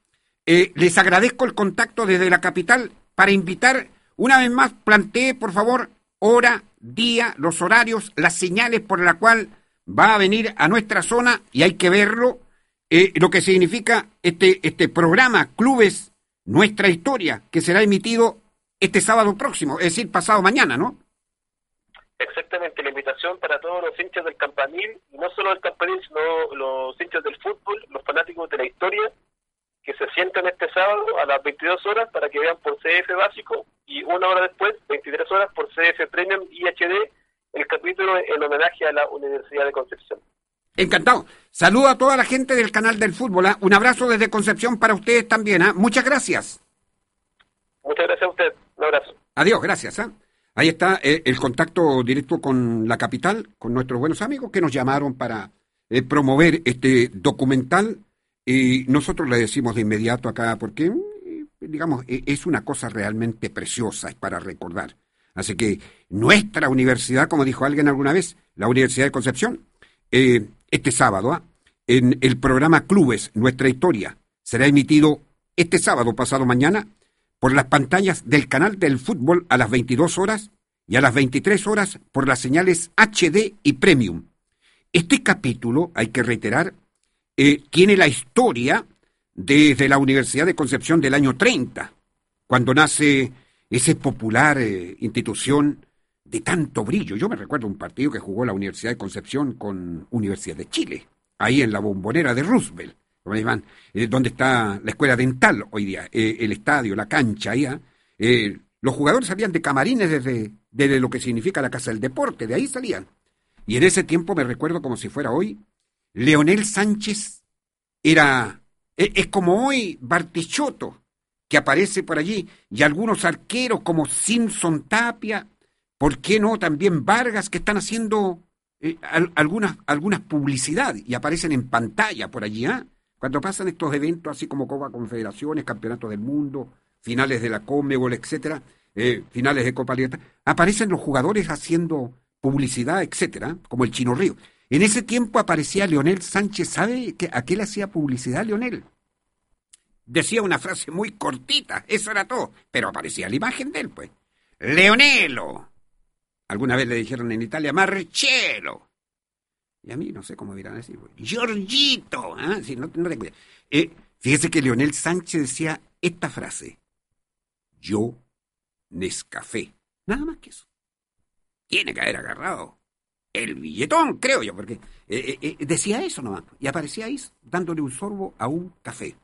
Eh, les agradezco el contacto desde la capital para invitar, una vez más, plantee por favor hora, día, los horarios, las señales por la cual va a venir a nuestra zona y hay que verlo eh, lo que significa este, este programa Clubes Nuestra Historia, que será emitido este sábado próximo, es decir, pasado mañana, ¿no? Exactamente, la invitación para todos los hinchas del campanil, no solo del campanil, sino los hinchas del fútbol, los fanáticos de la historia, que se sientan este sábado a las 22 horas para que vean por CF básico y una hora después, 23 horas, por CF Premium y HD, el capítulo en homenaje a la Universidad de Concepción. Encantado. Saludo a toda la gente del canal del fútbol. ¿ah? Un abrazo desde Concepción para ustedes también. ¿ah? Muchas gracias. Muchas gracias a usted. Un abrazo. Adiós, gracias. ¿ah? Ahí está eh, el contacto directo con la capital, con nuestros buenos amigos que nos llamaron para eh, promover este documental. Y nosotros le decimos de inmediato acá, porque, mm, digamos, e, es una cosa realmente preciosa, es para recordar. Así que nuestra universidad, como dijo alguien alguna vez, la Universidad de Concepción, eh, este sábado, ¿ah? en el programa Clubes, Nuestra Historia. Será emitido este sábado pasado mañana por las pantallas del canal del fútbol a las 22 horas y a las 23 horas por las señales HD y Premium. Este capítulo, hay que reiterar, eh, tiene la historia desde la Universidad de Concepción del año 30, cuando nace esa popular eh, institución de tanto brillo. Yo me recuerdo un partido que jugó la Universidad de Concepción con Universidad de Chile, ahí en la bombonera de Roosevelt, eh, donde está la escuela dental hoy día, eh, el estadio, la cancha, ahí, ¿ah? eh, los jugadores salían de camarines desde, desde lo que significa la Casa del Deporte, de ahí salían. Y en ese tiempo me recuerdo como si fuera hoy, Leonel Sánchez era, e, es, como hoy Bartichotto, que aparece por allí, y algunos arqueros como Simpson Tapia, ¿por qué no también Vargas, que están haciendo eh, algunas, algunas publicidades y aparecen en pantalla por allí, ¿ah? Cuando pasan estos eventos así como Copa Confederaciones, Campeonatos del Mundo, finales de la Comebol, etcétera, eh, finales de Copa Libertad, aparecen los jugadores haciendo publicidad, etcétera, como el Chino Río. En ese tiempo aparecía Leonel Sánchez, ¿sabe a qué le hacía publicidad Leonel? Decía una frase muy cortita, eso era todo, pero aparecía la imagen de él, pues. Leonelo. Alguna vez le dijeron en Italia, Marcello. Y a mí no sé cómo dirán pues. Giorgito. ¿ah? no, eh, fíjese que Leonel Sánchez decía esta frase. Yo, Nescafé. Nada más que eso. Tiene que haber agarrado el billetón, creo yo, porque eh, eh, decía eso nomás. Y aparecía ahí dándole un sorbo a un café.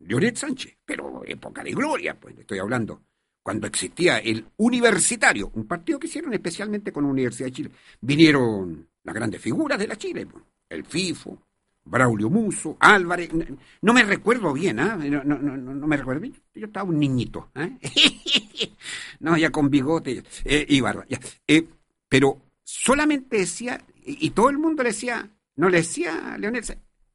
Leonel Sánchez, pero época de gloria, pues estoy hablando cuando existía el Universitario, un partido que hicieron especialmente con la Universidad de Chile. Vinieron las grandes figuras de la Chile, pues, el FIFO, Braulio Muso, Álvarez, no me recuerdo bien, ¿ah? no, no, me recuerdo bien, yo estaba un niñito, ¿eh? <laughs> no, ya con bigote eh, y barba, eh, pero solamente decía, y, todo el mundo le decía, no le decía a Leonel,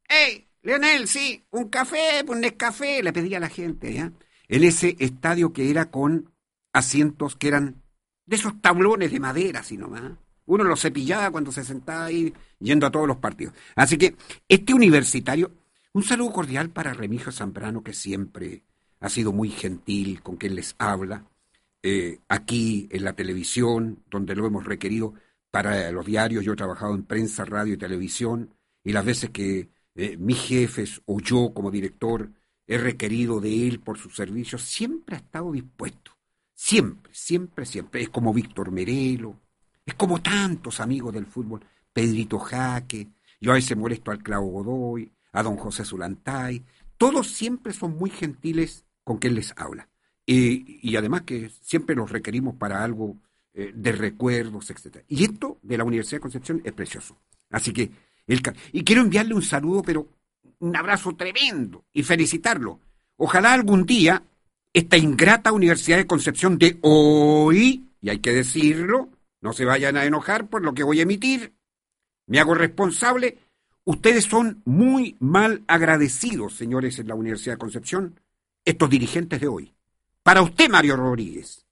¡Hey, Leonel, sí, un café, un café, le pedía a la gente, ¿ya? En ese estadio que era con asientos que eran de esos tablones de madera, sino más. Uno los cepillaba cuando se sentaba ahí yendo a todos los partidos. Así que este universitario, un saludo cordial para Remigio Zambrano, que siempre ha sido muy gentil con quien les habla, eh, aquí en la televisión, donde lo hemos requerido para los diarios. Yo he trabajado en prensa, radio y televisión, y las veces que eh, mis jefes o yo como director he requerido de él por sus servicios, siempre ha estado dispuesto. Siempre, siempre, siempre. Es como Víctor Merelo, es como tantos amigos del fútbol, Pedrito Jaque, yo a veces molesto al Clavo Godoy, a don José Zulantay, todos siempre son muy gentiles con quien les habla. y además que siempre los requerimos para algo eh, de recuerdos, etc. Y esto de la Universidad de Concepción es precioso. Así que, el, y quiero enviarle un saludo, pero un abrazo tremendo y felicitarlo. Ojalá algún día esta ingrata Universidad de Concepción de hoy, y hay que decirlo, no se vayan a enojar por lo que voy a emitir, me hago responsable, ustedes son muy mal agradecidos, señores en la Universidad de Concepción, estos dirigentes de hoy. Para usted, Mario Rodríguez,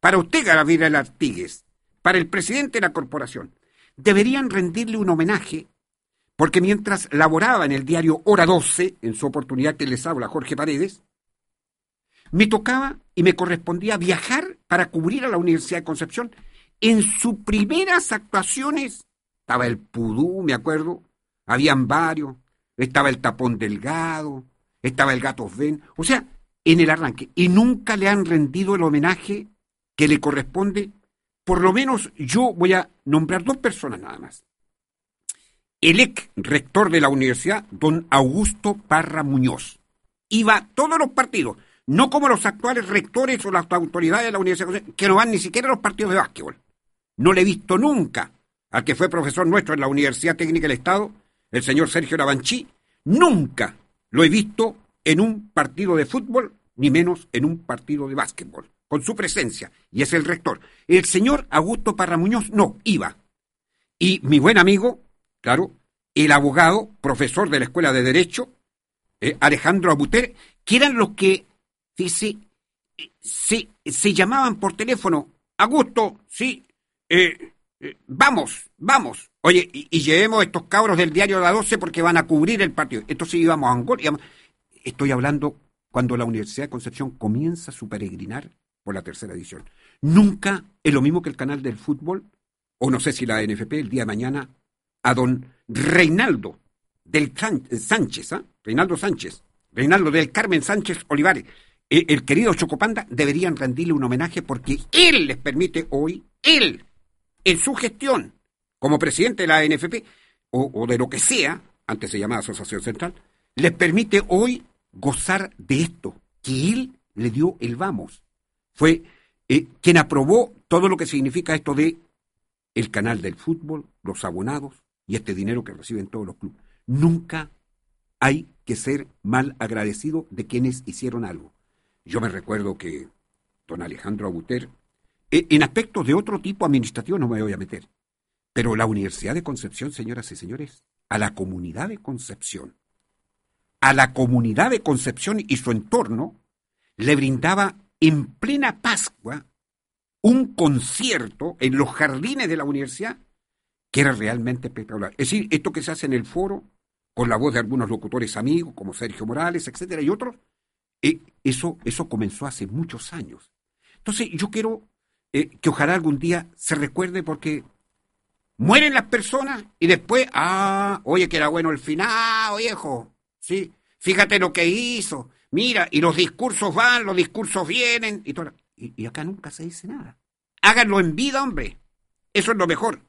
para usted, Gabriel Artigues, para el presidente de la corporación, deberían rendirle un homenaje porque mientras laboraba en el diario Hora 12, en su oportunidad que les habla Jorge Paredes, me tocaba y me correspondía viajar para cubrir a la Universidad de Concepción. En sus primeras actuaciones estaba el Pudú, me acuerdo, habían varios, estaba el Tapón Delgado, estaba el Gato Ven, o sea, en el arranque, y nunca le han rendido el homenaje que le corresponde. Por lo menos yo voy a nombrar dos personas nada más el ex rector de la universidad, don Augusto Parra Muñoz. Iba a todos los partidos, no como los actuales rectores o las autoridades de la universidad, que no van ni siquiera a los partidos de básquetbol. No le he visto nunca al que fue profesor nuestro en la Universidad Técnica del Estado, el señor Sergio Lavanchi, nunca lo he visto en un partido de fútbol, ni menos en un partido de básquetbol, con su presencia, y es el rector. El señor Augusto Parra Muñoz no iba. Y mi buen amigo, claro, el abogado, profesor de la Escuela de Derecho, eh, Alejandro Abuter, que eran los que dice, se, se llamaban por teléfono, Augusto, sí, eh, eh, vamos, vamos. Oye, y, llevemos estos cabros del diario la 12 porque van a cubrir el partido. Entonces íbamos a Angola. Estoy hablando cuando la Universidad de Concepción comienza su peregrinar por la tercera edición. Nunca es lo mismo que el canal del fútbol, o no sé si la NFP el día de mañana a don Reinaldo del Sánchez, ¿ah? Reinaldo Sánchez, Reinaldo del Carmen Sánchez Olivares, e, el, querido Chocopanda, deberían rendirle un homenaje porque él les permite hoy, él, en su gestión como presidente de la NFP, o, de lo que sea, antes se llamaba Asociación Central, les permite hoy gozar de esto, que él le dio el vamos. Fue eh, quien aprobó todo lo que significa esto de el canal del fútbol, los abonados y este dinero que reciben todos los clubes. Nunca hay que ser mal agradecido de quienes hicieron algo. Yo me recuerdo que don Alejandro Abuter, e, en aspectos de otro tipo administrativo no me voy a meter, pero la Universidad de Concepción, señoras y señores, a la comunidad de Concepción, a la comunidad de Concepción y su entorno, le brindaba en plena Pascua un concierto en los jardines de la universidad que era realmente espectacular. Es decir, esto que se hace en el foro, con la voz de algunos locutores amigos, como Sergio Morales, etcétera, y otros, eh, eso, eso comenzó hace muchos años. Entonces, yo quiero eh, que ojalá algún día se recuerde porque mueren las personas y después, ah, oye, que era bueno el final, viejo, ¿sí? Fíjate lo que hizo, mira, y los discursos van, los discursos vienen, y, todo, y, acá nunca se dice nada. Háganlo en vida, hombre. Eso es lo mejor.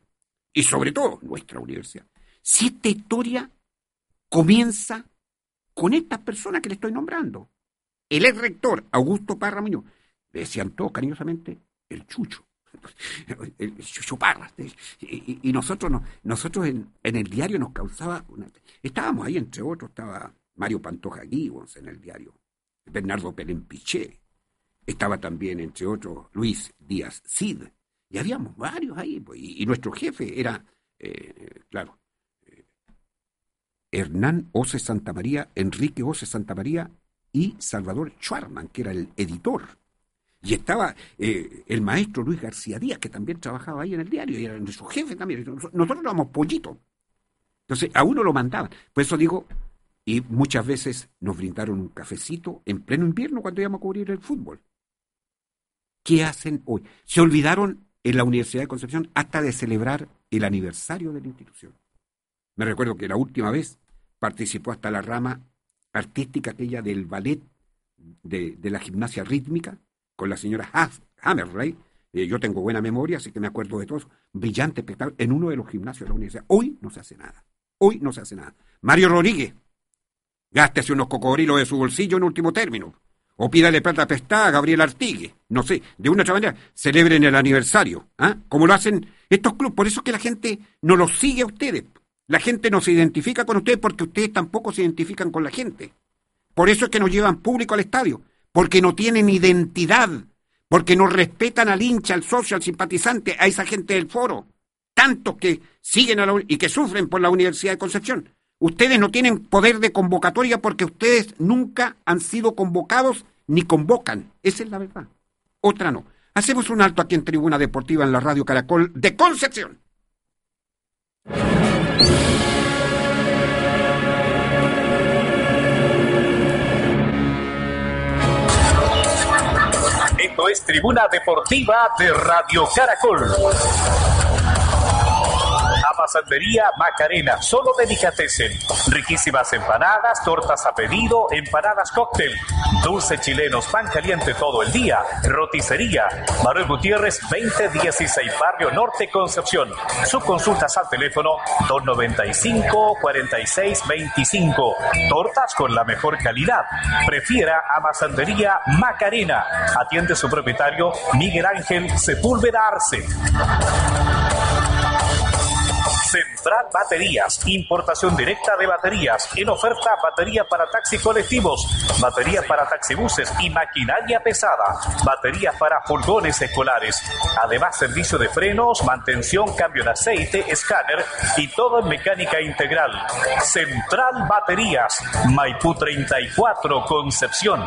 Y sobre todo, nuestra universidad. Si esta historia comienza con estas personas que le estoy nombrando. El ex rector, Augusto Parra Muñoz, decían todos cariñosamente el chucho. <laughs> El chucho Parra. Y, nosotros, nosotros en, el diario nos causaba. estábamos ahí, entre otros, estaba Mario Pantoja Gibbons en el diario, Bernardo Pelén Piché, estaba también, entre otros, Luis Díaz Cid. Y habíamos varios ahí. Pues, y, nuestro jefe era, eh, claro, eh, Hernán Ose Santamaría, Enrique Ose Santamaría y Salvador Schwarman, que era el editor. Y estaba eh, el maestro Luis García Díaz, que también trabajaba ahí en el diario, y era nuestro jefe también. Nosotros éramos pollitos. Entonces, a uno lo mandaban. Por eso digo, y muchas veces nos brindaron un cafecito en pleno invierno cuando íbamos a cubrir el fútbol. ¿Qué hacen hoy? Se olvidaron en la Universidad de Concepción hasta de celebrar el aniversario de la institución. Me recuerdo que la última vez participó hasta la rama artística aquella del ballet de, la gimnasia rítmica con la señora Hammerley. Eh, yo tengo buena memoria, así que me acuerdo de todo Brillante espectáculo en uno de los gimnasios de la universidad. Hoy no se hace nada. Hoy no se hace nada. Mario Rodríguez, gástese unos cocodrilos de su bolsillo en último término. O pídale plata prestada a Gabriel Artigue. No sé, de una otra manera, celebren el aniversario. ¿ah? Como lo hacen estos clubes. Por eso es que la gente no los sigue a ustedes. La gente no se identifica con ustedes porque ustedes tampoco se identifican con la gente. Por eso es que nos llevan público al estadio. Porque no tienen identidad. Porque no respetan al hincha, al socio, al simpatizante, a esa gente del foro. Tantos que siguen a la, y que sufren por la Universidad de Concepción. Ustedes no tienen poder de convocatoria porque ustedes nunca han sido convocados ni convocan. Esa es la verdad. Otra no. Hacemos un alto aquí en Tribuna Deportiva en la Radio Caracol de Concepción. Esto es Tribuna Deportiva de Radio Caracol. Pasandería Macarena, solo delicatessen. Riquísimas empanadas, tortas a pedido, empanadas cóctel, dulce chilenos, pan caliente todo el día, roticería. Manuel Gutiérrez, 2016, Barrio Norte, Concepción. Sus consultas al teléfono 295-4625. Tortas con la mejor calidad. Prefiera a Macarena. Atiende su propietario Miguel Ángel Sepúlveda Arce. Central Baterías, importación directa de baterías. En oferta, batería para taxi colectivos, batería para taxibuses y maquinaria pesada, batería para furgones escolares. Además, servicio de frenos, mantención, cambio de aceite, escáner y todo en mecánica integral. Central Baterías, Maipú 34, Concepción.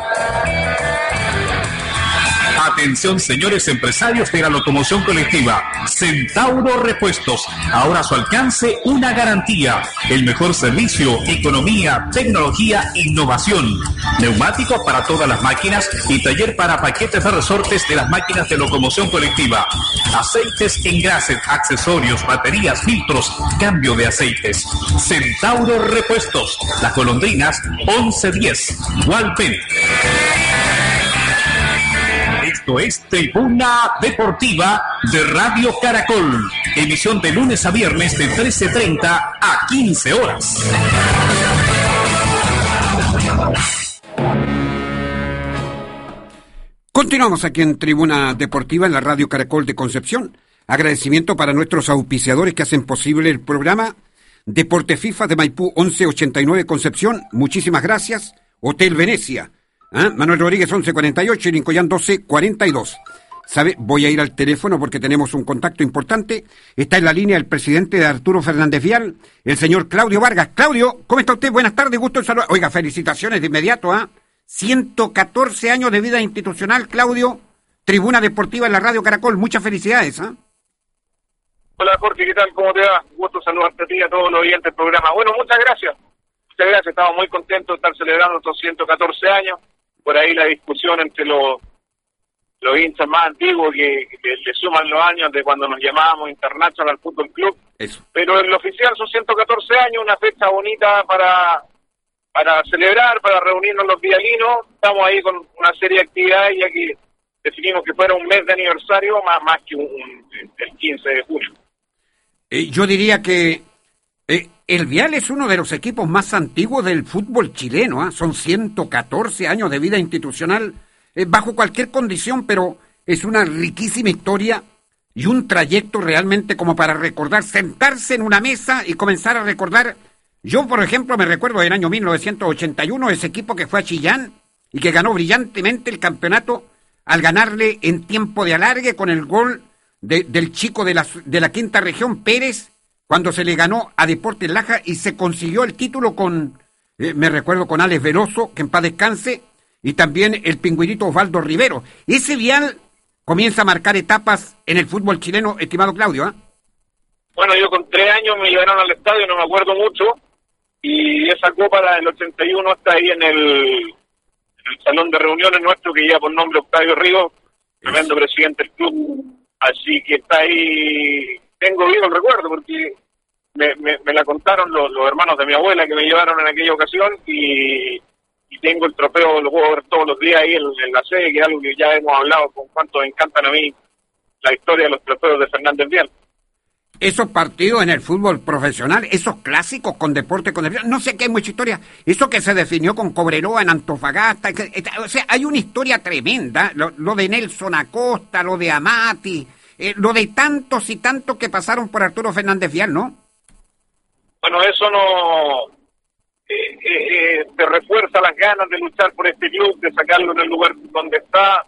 Atención, señores empresarios de la locomoción colectiva. Centauro Repuestos. Ahora a su alcance una garantía. El mejor servicio, economía, tecnología, innovación. Neumáticos para todas las máquinas y taller para paquetes de resortes de las máquinas de locomoción colectiva. Aceites, engrases, accesorios, baterías, filtros, cambio de aceites. Centauro Repuestos. Las golondrinas 1110. Walpen. Esto es Tribuna Deportiva de Radio Caracol. Emisión de lunes a viernes de 13.30 a 15 horas. Continuamos aquí en Tribuna Deportiva en la Radio Caracol de Concepción. Agradecimiento para nuestros auspiciadores que hacen posible el programa. Deporte FIFA de Maipú 1189 Concepción, muchísimas gracias. Hotel Venecia, ¿ah? Manuel Rodríguez 1148 y Lincoyán 1242. ¿Sabe? Voy a ir al teléfono porque tenemos un contacto importante. Está en la línea el presidente de Arturo Fernández Vial, el señor Claudio Vargas. Claudio, ¿cómo está usted? Buenas tardes, gusto en saludar. Oiga, felicitaciones de inmediato, ¿ah? 114 años de vida institucional, Claudio. Tribuna Deportiva en la Radio Caracol. Muchas felicidades, ¿ah? Hola Jorge, ¿qué tal? ¿Cómo te va? Gusto saludarte a ti y a todos los oyentes del programa. Bueno, muchas gracias. Muchas gracias, estamos muy contentos de estar celebrando estos 114 años. Por ahí la discusión entre los, los hinchas más antiguos que, le suman los años de cuando nos llamábamos International Football Club. Eso. Pero en lo oficial son 114 años, una fecha bonita para, para celebrar, para reunirnos los vialinos. Estamos ahí con una serie de actividades ya que definimos que fuera un mes de aniversario más, más que un, el 15 de junio. Eh, yo diría que eh, el Vial es uno de los equipos más antiguos del fútbol chileno. ¿ah? Son 114 años de vida institucional eh, bajo cualquier condición, pero es una riquísima historia y un trayecto realmente como para recordar, sentarse en una mesa y comenzar a recordar. Yo, por ejemplo, me recuerdo del año 1981 ese equipo que fue a Chillán y que ganó brillantemente el campeonato al ganarle en tiempo de alargue con el gol del chico de la, de la quinta región, Pérez, cuando se le ganó a Deportes Laja y se consiguió el título con, eh, me recuerdo, con Alex Veloso, que en paz descanse, y también el pingüinito Osvaldo Rivero. Ese vial comienza a marcar etapas en el fútbol chileno, estimado Claudio. ¿ah? Bueno, yo con tres años me llevaron al estadio, no me acuerdo mucho, y esa copa del 81 está ahí en el, en el salón de reuniones nuestro que lleva por nombre Octavio Ríos, tremendo presidente del club Así que está ahí, tengo vivo el recuerdo porque me, me, la contaron los, hermanos de mi abuela que me llevaron en aquella ocasión y, tengo el trofeo, lo puedo ver todos los días ahí en, la sede, que es algo que ya hemos hablado con cuánto me encantan a mí la historia de los trofeos de Fernández Vial. Esos partidos en el fútbol profesional, esos clásicos con deporte, con deporte, no sé qué hay mucha historia. Eso que se definió con Cobreroa en Antofagasta, o sea, hay una historia tremenda. Lo de Nelson Acosta, lo de Amati, eh, lo de tantos y tantos que pasaron por Arturo Fernández Vial, ¿no? Bueno, eso no eh, eh, te refuerza las ganas de luchar por este club, de sacarlo en el lugar donde está.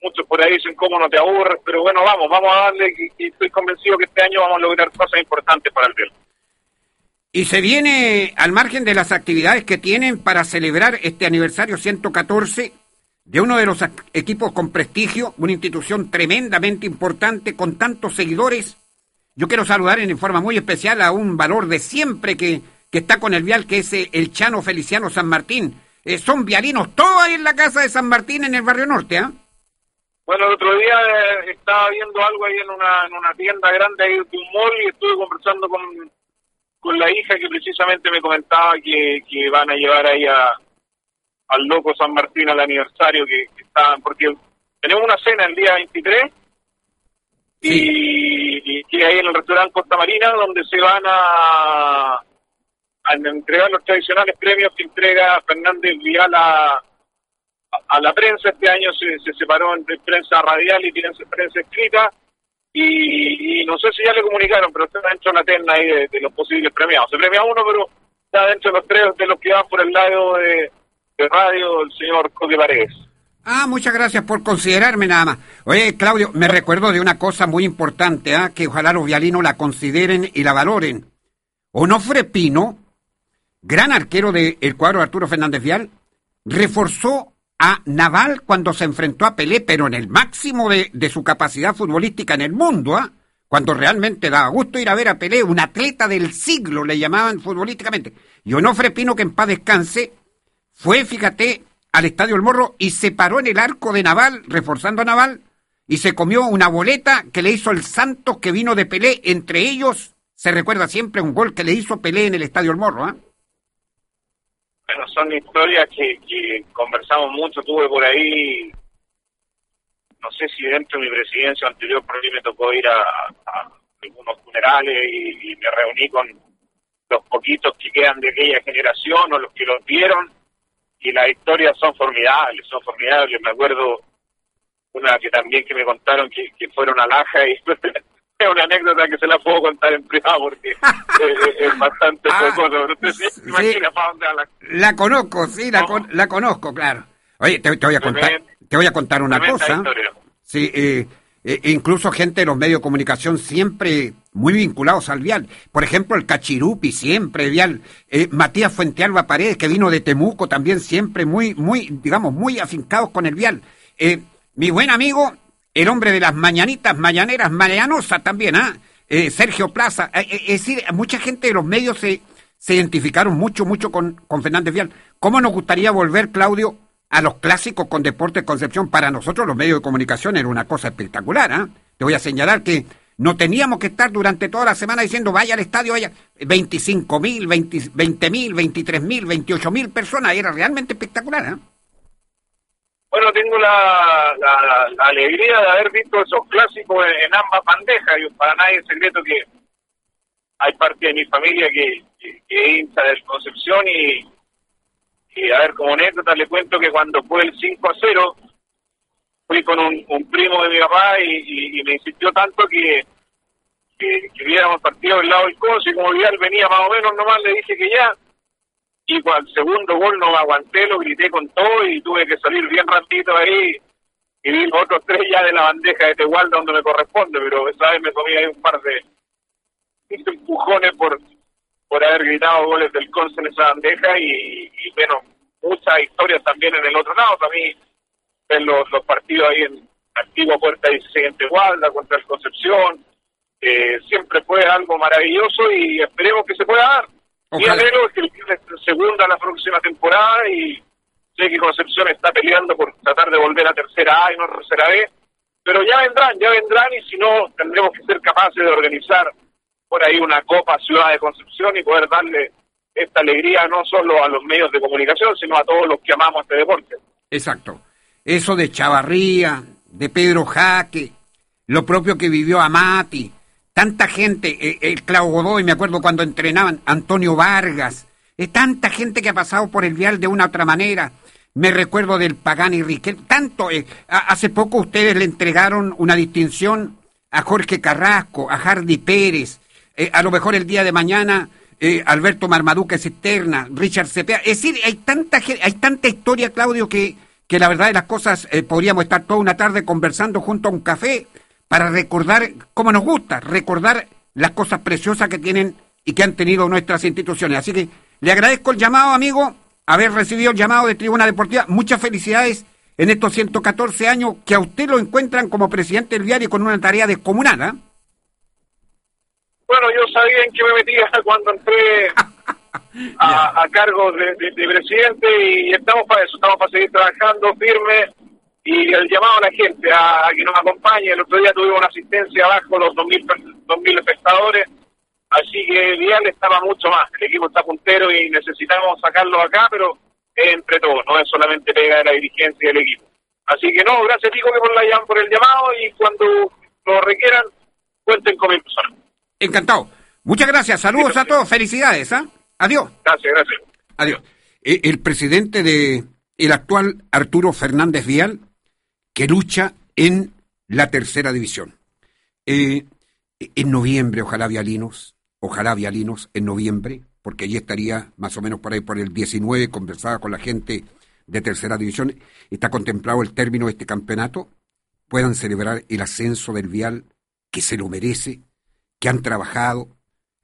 Muchos por ahí dicen cómo no te aburres, pero bueno, vamos, vamos a darle y, estoy convencido que este año vamos a lograr cosas importantes para el club. Y se viene al margen de las actividades que tienen para celebrar este aniversario 114 de uno de los equipos con prestigio, una institución tremendamente importante con tantos seguidores. Yo quiero saludar en forma muy especial a un valor de siempre que, que está con el vial, que es eh, el Chano Feliciano San Martín. Eh, son vialinos todos ahí en la casa de San Martín, en el barrio norte, ¿ah? Bueno, el otro día eh, estaba viendo algo ahí en una, en una tienda grande ahí de un mall y estuve conversando con, con la hija que precisamente me comentaba que, que van a llevar ahí a, al loco San Martín al aniversario que, estaban, porque tenemos una cena el día 23 y, que hay en el restaurante Costa Marina donde se van a, a entregar los tradicionales premios que entrega Fernández Vial a, a, la prensa. Este año se, se separó entre prensa radial y prensa escrita. Y, no sé si ya le comunicaron, pero está dentro de la terna ahí de, de, los posibles premiados. Se premia uno, pero está dentro de los tres de los que van por el lado de, radio, el señor. Ah, muchas gracias por considerarme nada más. Oye, Claudio, me recuerdo de una cosa muy importante, ¿ah? que ojalá los vialinos la consideren y la valoren. Onofre Pino, gran arquero del cuadro Arturo Fernández Vial, reforzó a Naval cuando se enfrentó a Pelé, pero en el máximo de, de su capacidad futbolística en el mundo, ¿ah? cuando realmente daba gusto ir a ver a Pelé, un atleta del siglo le llamaban futbolísticamente. Y Onofre Pino, que en paz descanse, fue, fíjate, al Estadio El Morro y se paró en el arco de Naval, reforzando a Naval, y se comió una boleta que le hizo el Santos que vino de Pelé. Entre ellos, se recuerda siempre un gol que le hizo Pelé en el Estadio El Morro. ¿eh? Bueno, son historias que, conversamos mucho. Tuve por ahí, no sé si dentro de mi presidencia anterior, por ahí me tocó ir a, algunos funerales y, y me reuní con los poquitos que quedan de aquella generación o los que los vieron y las historias son formidables, son formidables. Me acuerdo una que también que me contaron que, fueron a Laja y <laughs> es una anécdota que se la puedo contar en privado porque <laughs> es, bastante ah, imagina para dónde la... la conozco, sí, la, la conozco, claro. Oye, te, voy a contar, te voy a contar una cosa. Sí, eh, eh, incluso gente de los medios de comunicación siempre muy vinculados al vial. Por ejemplo, el Cachirupi, siempre vial. Eh, Matías Fuentealba Paredes, que vino de Temuco, también siempre muy, muy, digamos, muy afincados con el vial. Eh, mi buen amigo, el hombre de las mañanitas, mañaneras, Marianosa también, ¿ah? Sergio Plaza. es decir, mucha gente de los medios se, se identificaron mucho, mucho con, con Fernández Vial. ¿Cómo nos gustaría volver, Claudio, a los clásicos con Deportes Concepción. Para nosotros los medios de comunicación era una cosa espectacular. ¿ah? Te voy a señalar que no teníamos que estar durante toda la semana diciendo vaya al estadio, vaya 25 mil, 20 mil, 23 mil, 28 mil personas. Era realmente espectacular. ¿eh? Bueno, tengo la, alegría de haber visto esos clásicos en, ambas bandejas. Y para nadie es secreto que hay parte de mi familia que, que, que hincha de Concepción y, y a ver, como anécdota le cuento que cuando fue el 5 a 0, fui con un, primo de mi papá y, me insistió tanto que, que, viéramos partido del lado del coso y como Vidal venía más o menos nomás le dije que ya. Y el segundo gol no aguanté, lo grité con todo y tuve que salir bien rapidito ahí y vi otros tres ya de la bandeja de Tehualda donde me corresponde, pero esa vez me comí ahí un par de empujones por por haber gritado goles del Conce en esa bandeja y, bueno, muchas historias también en el otro lado. También ven los, los partidos ahí en Antigua Puerta 16 en Tehualda contra el Concepción. siempre fue algo maravilloso y esperemos que se pueda dar. Anhelo es que el segunda la próxima temporada y sé que Concepción está peleando por tratar de volver a tercera A y no a tercera B, pero ya vendrán, ya vendrán y si no tendremos que ser capaces de organizar por ahí una Copa Ciudad de Concepción y poder darle esta alegría no solo a los medios de comunicación, sino a todos los que amamos este deporte. Exacto. Eso de Chavarría, de Pedro Jaque, lo propio que vivió Amati, tanta gente, eh, el Clau Godoy, me acuerdo cuando entrenaban, Antonio Vargas, es tanta gente que ha pasado por el vial de una otra manera. Me recuerdo del Pagani Riquel, tanto, eh, hace poco ustedes le entregaron una distinción a Jorge Carrasco, a Hardy Pérez, eh, a lo mejor el día de mañana eh, Alberto Marmaduca es Richard Cepeda. Es decir, hay tanta, hay tanta historia, Claudio, que, que la verdad de las cosas eh, podríamos estar toda una tarde conversando junto a un café para recordar cómo nos gusta, recordar las cosas preciosas que tienen y que han tenido nuestras instituciones. Así que le agradezco el llamado, amigo, haber recibido el llamado de Tribuna Deportiva. Muchas felicidades en estos 114 años que a usted lo encuentran como presidente del diario con una tarea descomunal. Bueno, yo sabía en qué me metía <laughs> cuando entré a, cargo de, presidente y estamos para eso, estamos para seguir trabajando firme y el llamado a la gente a, que nos acompañe. El otro día tuvimos una asistencia bajo los 2.000 espectadores, así que Vial estaba mucho más. El equipo está puntero y necesitamos sacarlo acá, pero es entre todos, no es solamente pega de la dirigencia del equipo. Así que no, gracias Pico por, la, por el llamado y cuando lo requieran, cuenten con mi persona. Encantado. Muchas gracias. Saludos a todos. Felicidades. ¿ah? Adiós. Gracias, gracias. Adiós. Eh, el presidente de el actual Arturo Fernández Vial, que lucha en la tercera división. Eh, en noviembre, ojalá Vialinos, ojalá Vialinos en noviembre, porque allí estaría más o menos por ahí por el 19, conversaba con la gente de tercera división, está contemplado el término de este campeonato, puedan celebrar el ascenso del Vial, que se lo merece, que han trabajado.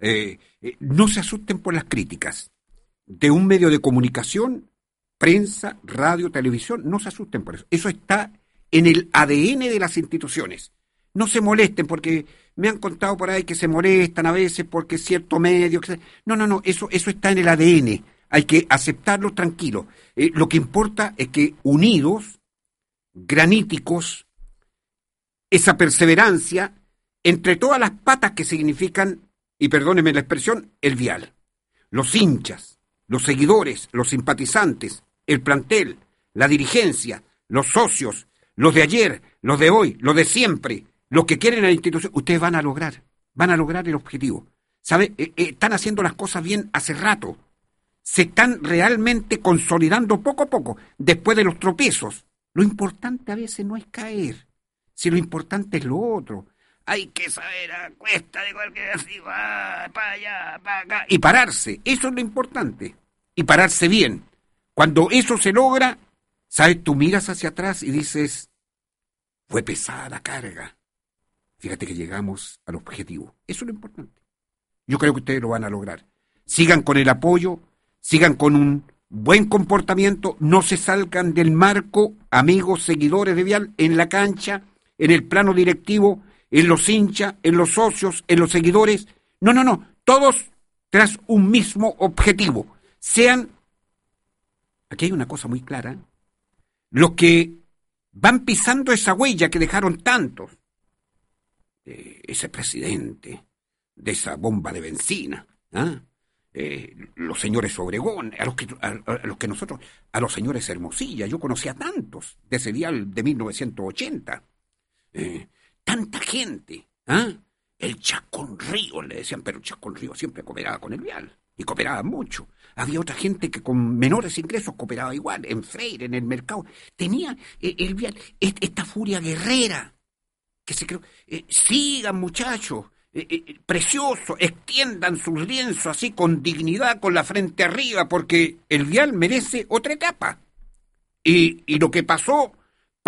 Eh, eh, no se asusten por las críticas de un medio de comunicación, prensa, radio, televisión, no se asusten por eso. Eso está en el ADN de las instituciones. No se molesten porque me han contado por ahí que se molestan a veces porque cierto medio... No, no, no, eso, eso está en el ADN. Hay que aceptarlo tranquilo. Eh, lo que importa es que unidos, graníticos, esa perseverancia, entre todas las patas que significan, y perdóneme la expresión, el vial. Los hinchas, los seguidores, los simpatizantes, el plantel, la dirigencia, los socios, los de ayer, los de hoy, los de siempre, los que quieren a la institución, ustedes van a lograr, van a lograr el objetivo. ¿Sabe? Eh, eh, están haciendo las cosas bien hace rato. Se están realmente consolidando poco a poco, después de los tropiezos. Lo importante a veces no es caer, si lo importante es lo otro hay que saber a cuesta de cualquier así, para allá, para acá. Y pararse, eso es lo importante. Y pararse bien. Cuando eso se logra, ¿sabes? Tú miras hacia atrás y dices, fue pesada la carga. Fíjate que llegamos al objetivo. Eso es lo importante. Yo creo que ustedes lo van a lograr. Sigan con el apoyo, sigan con un buen comportamiento, no se salgan del marco, amigos, seguidores de Vial, en la cancha, en el plano directivo, en los hinchas, en los socios, en los seguidores. No, no, no, todos tras un mismo objetivo. Sean, aquí hay una cosa muy clara, los que van pisando esa huella que dejaron tantos, ese presidente, de esa bomba de benzina, ¿ah? Eh, los señores Obregón, a los, que, a, los que nosotros, a los señores Hermosilla, yo conocía tantos de ese día de 1980. Eh, tanta gente, ¿ah? El Chacón Río, le decían, pero el Chacón Río siempre cooperaba con el Vial, y cooperaba mucho. Había otra gente que con menores ingresos cooperaba igual, en Freire, en el mercado. Tenía eh, el Vial, esta furia guerrera, que se creó. sigan, muchachos, eh, eh, precioso, extiendan sus lienzos así con dignidad, con la frente arriba, porque el vial merece otra etapa. Y lo que pasó,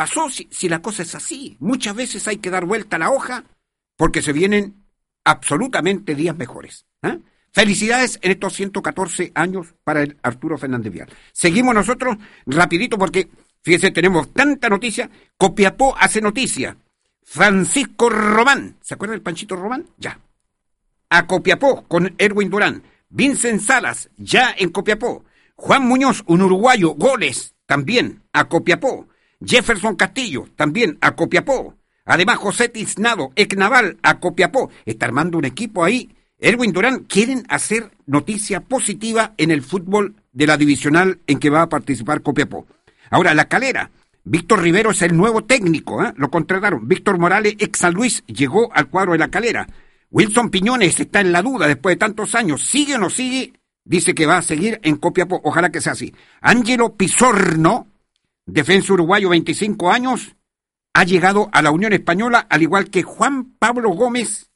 pasó si, si, la cosa es así. Muchas veces hay que dar vuelta a la hoja porque se vienen absolutamente días mejores. ¿eh? Felicidades en estos 114 años para el Arturo Fernández Vial. Seguimos nosotros rapidito porque, fíjense, tenemos tanta noticia. Copiapó hace noticia. Francisco Román, ¿se acuerda del Panchito Román? Ya. A Copiapó con Erwin Durán. Vincent Salas, ya en Copiapó. Juan Muñoz, un uruguayo, goles, también a Copiapó. Jefferson Castillo, también a Copiapó. Además, José Tiznado, ex naval, a Copiapó. Está armando un equipo ahí. Erwin Durán, quieren hacer noticia positiva en el fútbol de la divisional en que va a participar Copiapó. Ahora, la calera. Víctor Rivero es el nuevo técnico, ¿eh? lo contrataron. Víctor Morales, ex San Luis, llegó al cuadro de la calera. Wilson Piñones está en la duda después de tantos años. ¿Sigue o no sigue? Dice que va a seguir en Copiapó. Ojalá que sea así. Ángelo Pizorno, defensa uruguayo, 25 años, ha llegado a la Unión Española, al igual que Juan Pablo Gómez,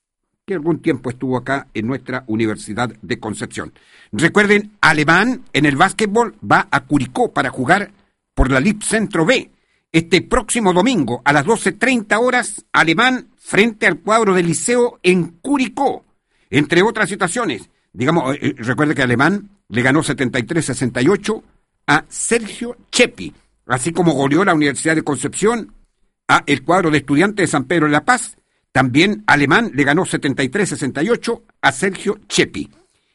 que algún tiempo estuvo acá en nuestra Universidad de Concepción. Recuerden, Alemán en el básquetbol va a Curicó para jugar por la LIP Centro B. Este próximo domingo a las 12.30 horas, Alemán frente al cuadro del Liceo en Curicó. Entre otras situaciones, digamos, eh, eh, recuerde que Alemán le ganó 73-68 a Sergio Chepi, así como goleó la Universidad de Concepción a el cuadro de estudiantes de San Pedro de la Paz. También Alemán le ganó 73-68 a Sergio Chepi.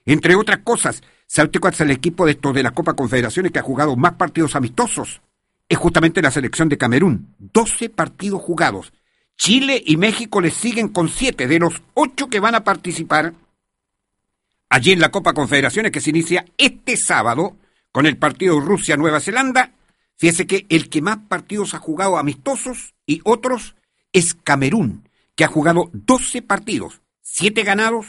Entre otras cosas, ¿sabe usted cuál es el equipo de estos de la Copa Confederaciones que ha jugado más partidos amistosos? es justamente la selección de Camerún. 12 partidos jugados. Chile y México le siguen con 7 de los 8 que van a participar allí en la Copa Confederaciones que se inicia este sábado con el partido Rusia-Nueva Zelanda. Fíjese que el que más partidos ha jugado amistosos y otros es Camerún, que ha jugado 12 partidos, 7 ganados,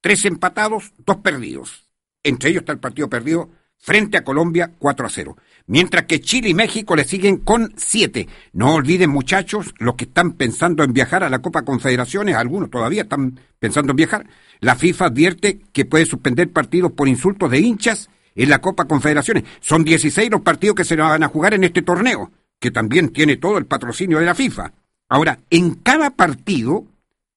3 empatados, 2 perdidos. Entre ellos está el partido perdido frente a Colombia 4 a 0 mientras que Chile y México le siguen con siete. No olviden, muchachos, los que están pensando en viajar a la Copa Confederaciones, algunos todavía están pensando en viajar, la FIFA advierte que puede suspender partidos por insultos de hinchas en la Copa Confederaciones. Son 16 los partidos que se van a jugar en este torneo, que también tiene todo el patrocinio de la FIFA. Ahora, en cada partido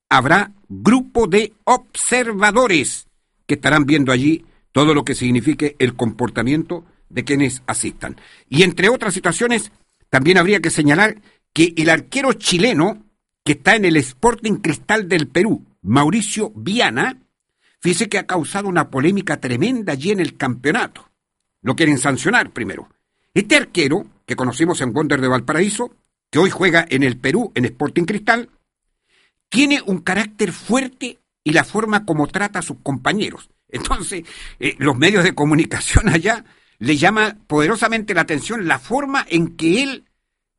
habrá grupo de observadores que estarán viendo allí todo lo que signifique el comportamiento de quienes asistan. Y entre otras situaciones, también habría que señalar que el arquero chileno que está en el Sporting Cristal del Perú, Mauricio Viana, fíjese que ha causado una polémica tremenda allí en el campeonato. Lo quieren sancionar primero. Este arquero, que conocimos en Wonder de Valparaíso, que hoy juega en el Perú, en Sporting Cristal, tiene un carácter fuerte y la forma como trata a sus compañeros. Entonces, eh, los medios de comunicación <laughs> allá le llama poderosamente la atención la forma en que él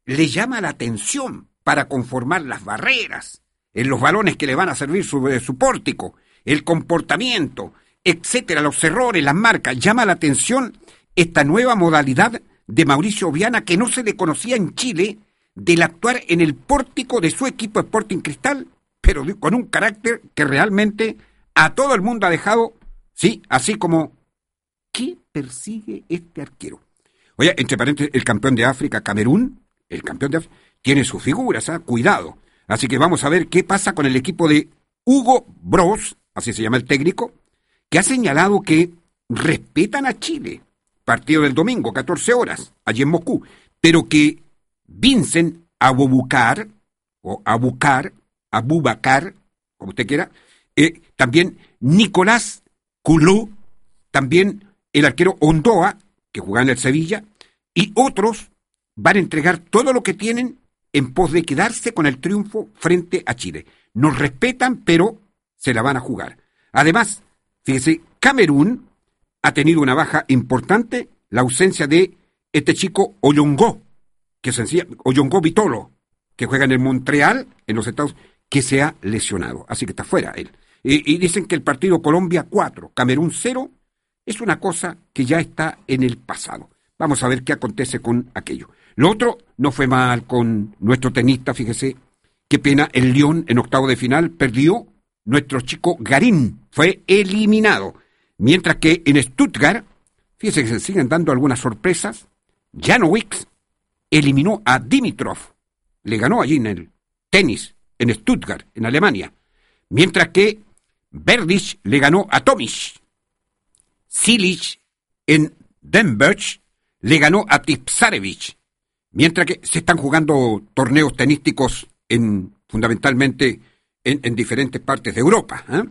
le llama la atención para conformar las barreras, en los balones que le van a servir su, eh, su pórtico, el comportamiento, etcétera, los errores, las marcas. Llama la atención esta nueva modalidad de Mauricio Viana que no se le conocía en Chile del actuar en el pórtico de su equipo Sporting Cristal pero con un carácter que realmente a todo el mundo ha dejado, sí, así como, ¿qué persigue este arquero? Oye, entre paréntesis, el campeón de África, Camerún, el campeón de África, tiene sus figuras, ¿ah? cuidado. Así que vamos a ver qué pasa con el equipo de Hugo Bros, así se llama el técnico, que ha señalado que respetan a Chile. Partido del domingo, 14 horas, allí en Moscú. Pero que Vincent Abubakar, o Abukar, Abubakar, como usted quiera, eh, también Nicolás Culú, también el arquero Ondoa, que juega en el Sevilla, y otros van a entregar todo lo que tienen en pos de quedarse con el triunfo frente a Chile. Nos respetan, pero se la van a jugar. Además, fíjese, Camerún ha tenido una baja importante, la ausencia de este chico Oyongó, que sencilla, Oyongó Vitolo, que juega en el Montreal, en los Estados que se ha lesionado. Así que está fuera él. Y, y dicen que el partido Colombia 4, Camerún 0, es una cosa que ya está en el pasado. Vamos a ver qué acontece con aquello. Lo otro no fue mal con nuestro tenista, fíjese, qué pena, el León en octavo de final perdió, nuestro chico Garín fue eliminado, mientras que en Stuttgart, fíjese que se siguen dando algunas sorpresas, Janowicz eliminó a Dimitrov, le ganó allí en el tenis, en Stuttgart, en Alemania, mientras que Berdych le ganó a Tomic. Silich en Denver le ganó a Tipsarevich, mientras que se están jugando torneos tenísticos en, fundamentalmente en, diferentes partes de Europa. ¿eh?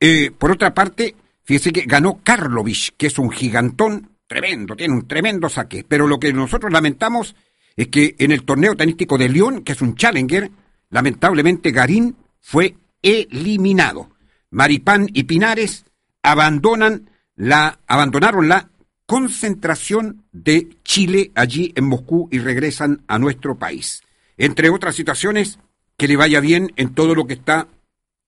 Eh, por otra parte, fíjese que ganó Karlovich, que es un gigantón tremendo, tiene un tremendo saque, pero lo que nosotros lamentamos es que en el torneo tenístico de Lyon, que es un challenger, lamentablemente Garín fue eliminado. Maripán y Pinares abandonan la, abandonaron la concentración de Chile allí en Moscú y regresan a nuestro país. Entre otras situaciones, que le vaya bien en todo lo que está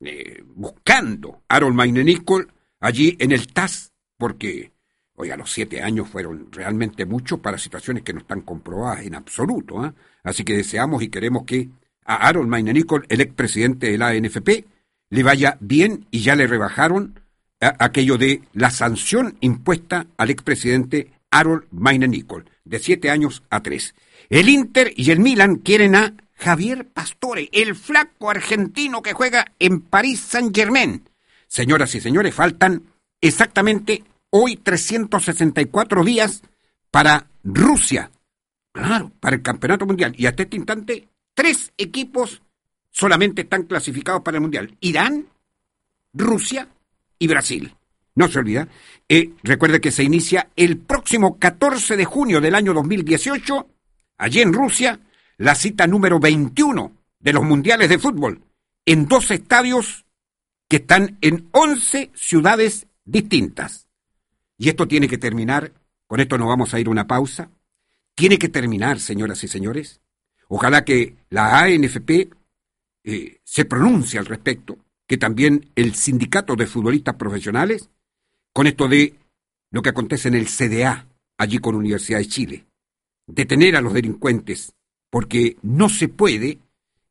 eh, buscando Harold Mainenicol allí en el TAS, porque, oiga, los siete años fueron realmente muchos para situaciones que no están comprobadas en absoluto. ¿ah? Así que deseamos y queremos que a Harold Mainenicol, el expresidente de la ANFP, le vaya bien y ya le rebajaron aquello de la sanción impuesta al expresidente Harold Nicol, de siete años a tres. El Inter y el Milan quieren a Javier Pastore, el flaco argentino que juega en París Saint-Germain. Señoras y señores, faltan exactamente hoy 364 días para Rusia. Claro, para el Campeonato Mundial. Y hasta este instante, tres equipos solamente están clasificados para el Mundial. Irán, Rusia y Brasil. No se olvida. Eh, recuerde que se inicia el próximo 14 de junio del año 2018, allí en Rusia, la cita número 21 de los Mundiales de Fútbol, en dos estadios que están en 11 ciudades distintas. Y esto tiene que terminar, con esto nos vamos a ir a una pausa, tiene que terminar, señoras y señores. Ojalá que la ANFP eh, se pronuncie al respecto que también el sindicato de futbolistas profesionales, con esto de lo que acontece en el CDA, allí con Universidad de Chile, detener a los delincuentes, porque no se puede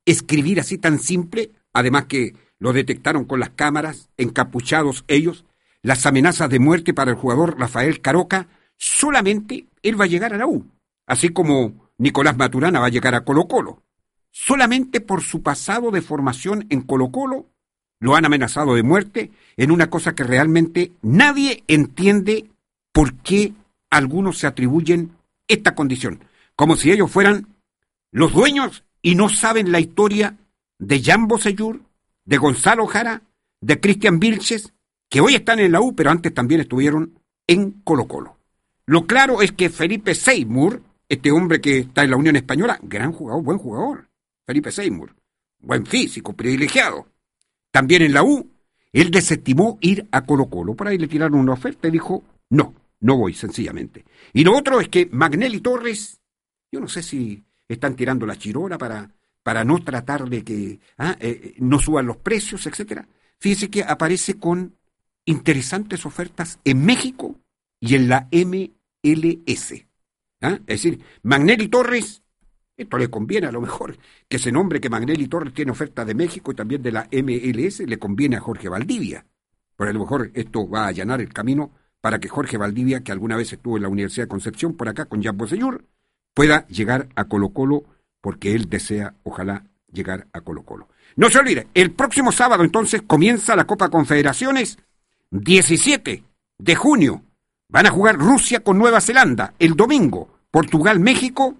escribir así tan simple, además que lo detectaron con las cámaras, encapuchados ellos, las amenazas de muerte para el jugador Rafael Caroca, solamente él va a llegar a la U, así como Nicolás Maturana va a llegar a Colo Colo. Solamente por su pasado de formación en Colo Colo lo han amenazado de muerte en una cosa que realmente nadie entiende por qué algunos se atribuyen esta condición, como si ellos fueran los dueños y no saben la historia de Jan Bosellur, de Gonzalo Jara, de Cristian Vilches, que hoy están en la U, pero antes también estuvieron en Colo Colo. Lo claro es que Felipe Seymour, este hombre que está en la Unión Española, gran jugador, buen jugador, Felipe Seymour, buen físico, privilegiado, también en la U, él desestimó ir a Colo Colo. Por ahí le tiraron una oferta y dijo, no, no voy, sencillamente. Y lo otro es que Magnelli Torres, yo no sé si están tirando la chirola para, para no tratar de que ah, eh, eh, no suban los precios, etcétera. Fíjese que aparece con interesantes ofertas en México y en la MLS. ¿ah? Es decir, Magnelli Torres Esto le conviene a lo mejor que ese nombre que Magnelli Torres tiene oferta de México y también de la MLS le conviene a Jorge Valdivia. Pero a lo mejor esto va a allanar el camino para que Jorge Valdivia, que alguna vez estuvo en la Universidad de Concepción por acá con Jean Señor, pueda llegar a Colo Colo porque él desea, ojalá, llegar a Colo Colo. No se olvide, el próximo sábado entonces comienza la Copa Confederaciones 17 de junio. Van a jugar Rusia con Nueva Zelanda el domingo, Portugal, México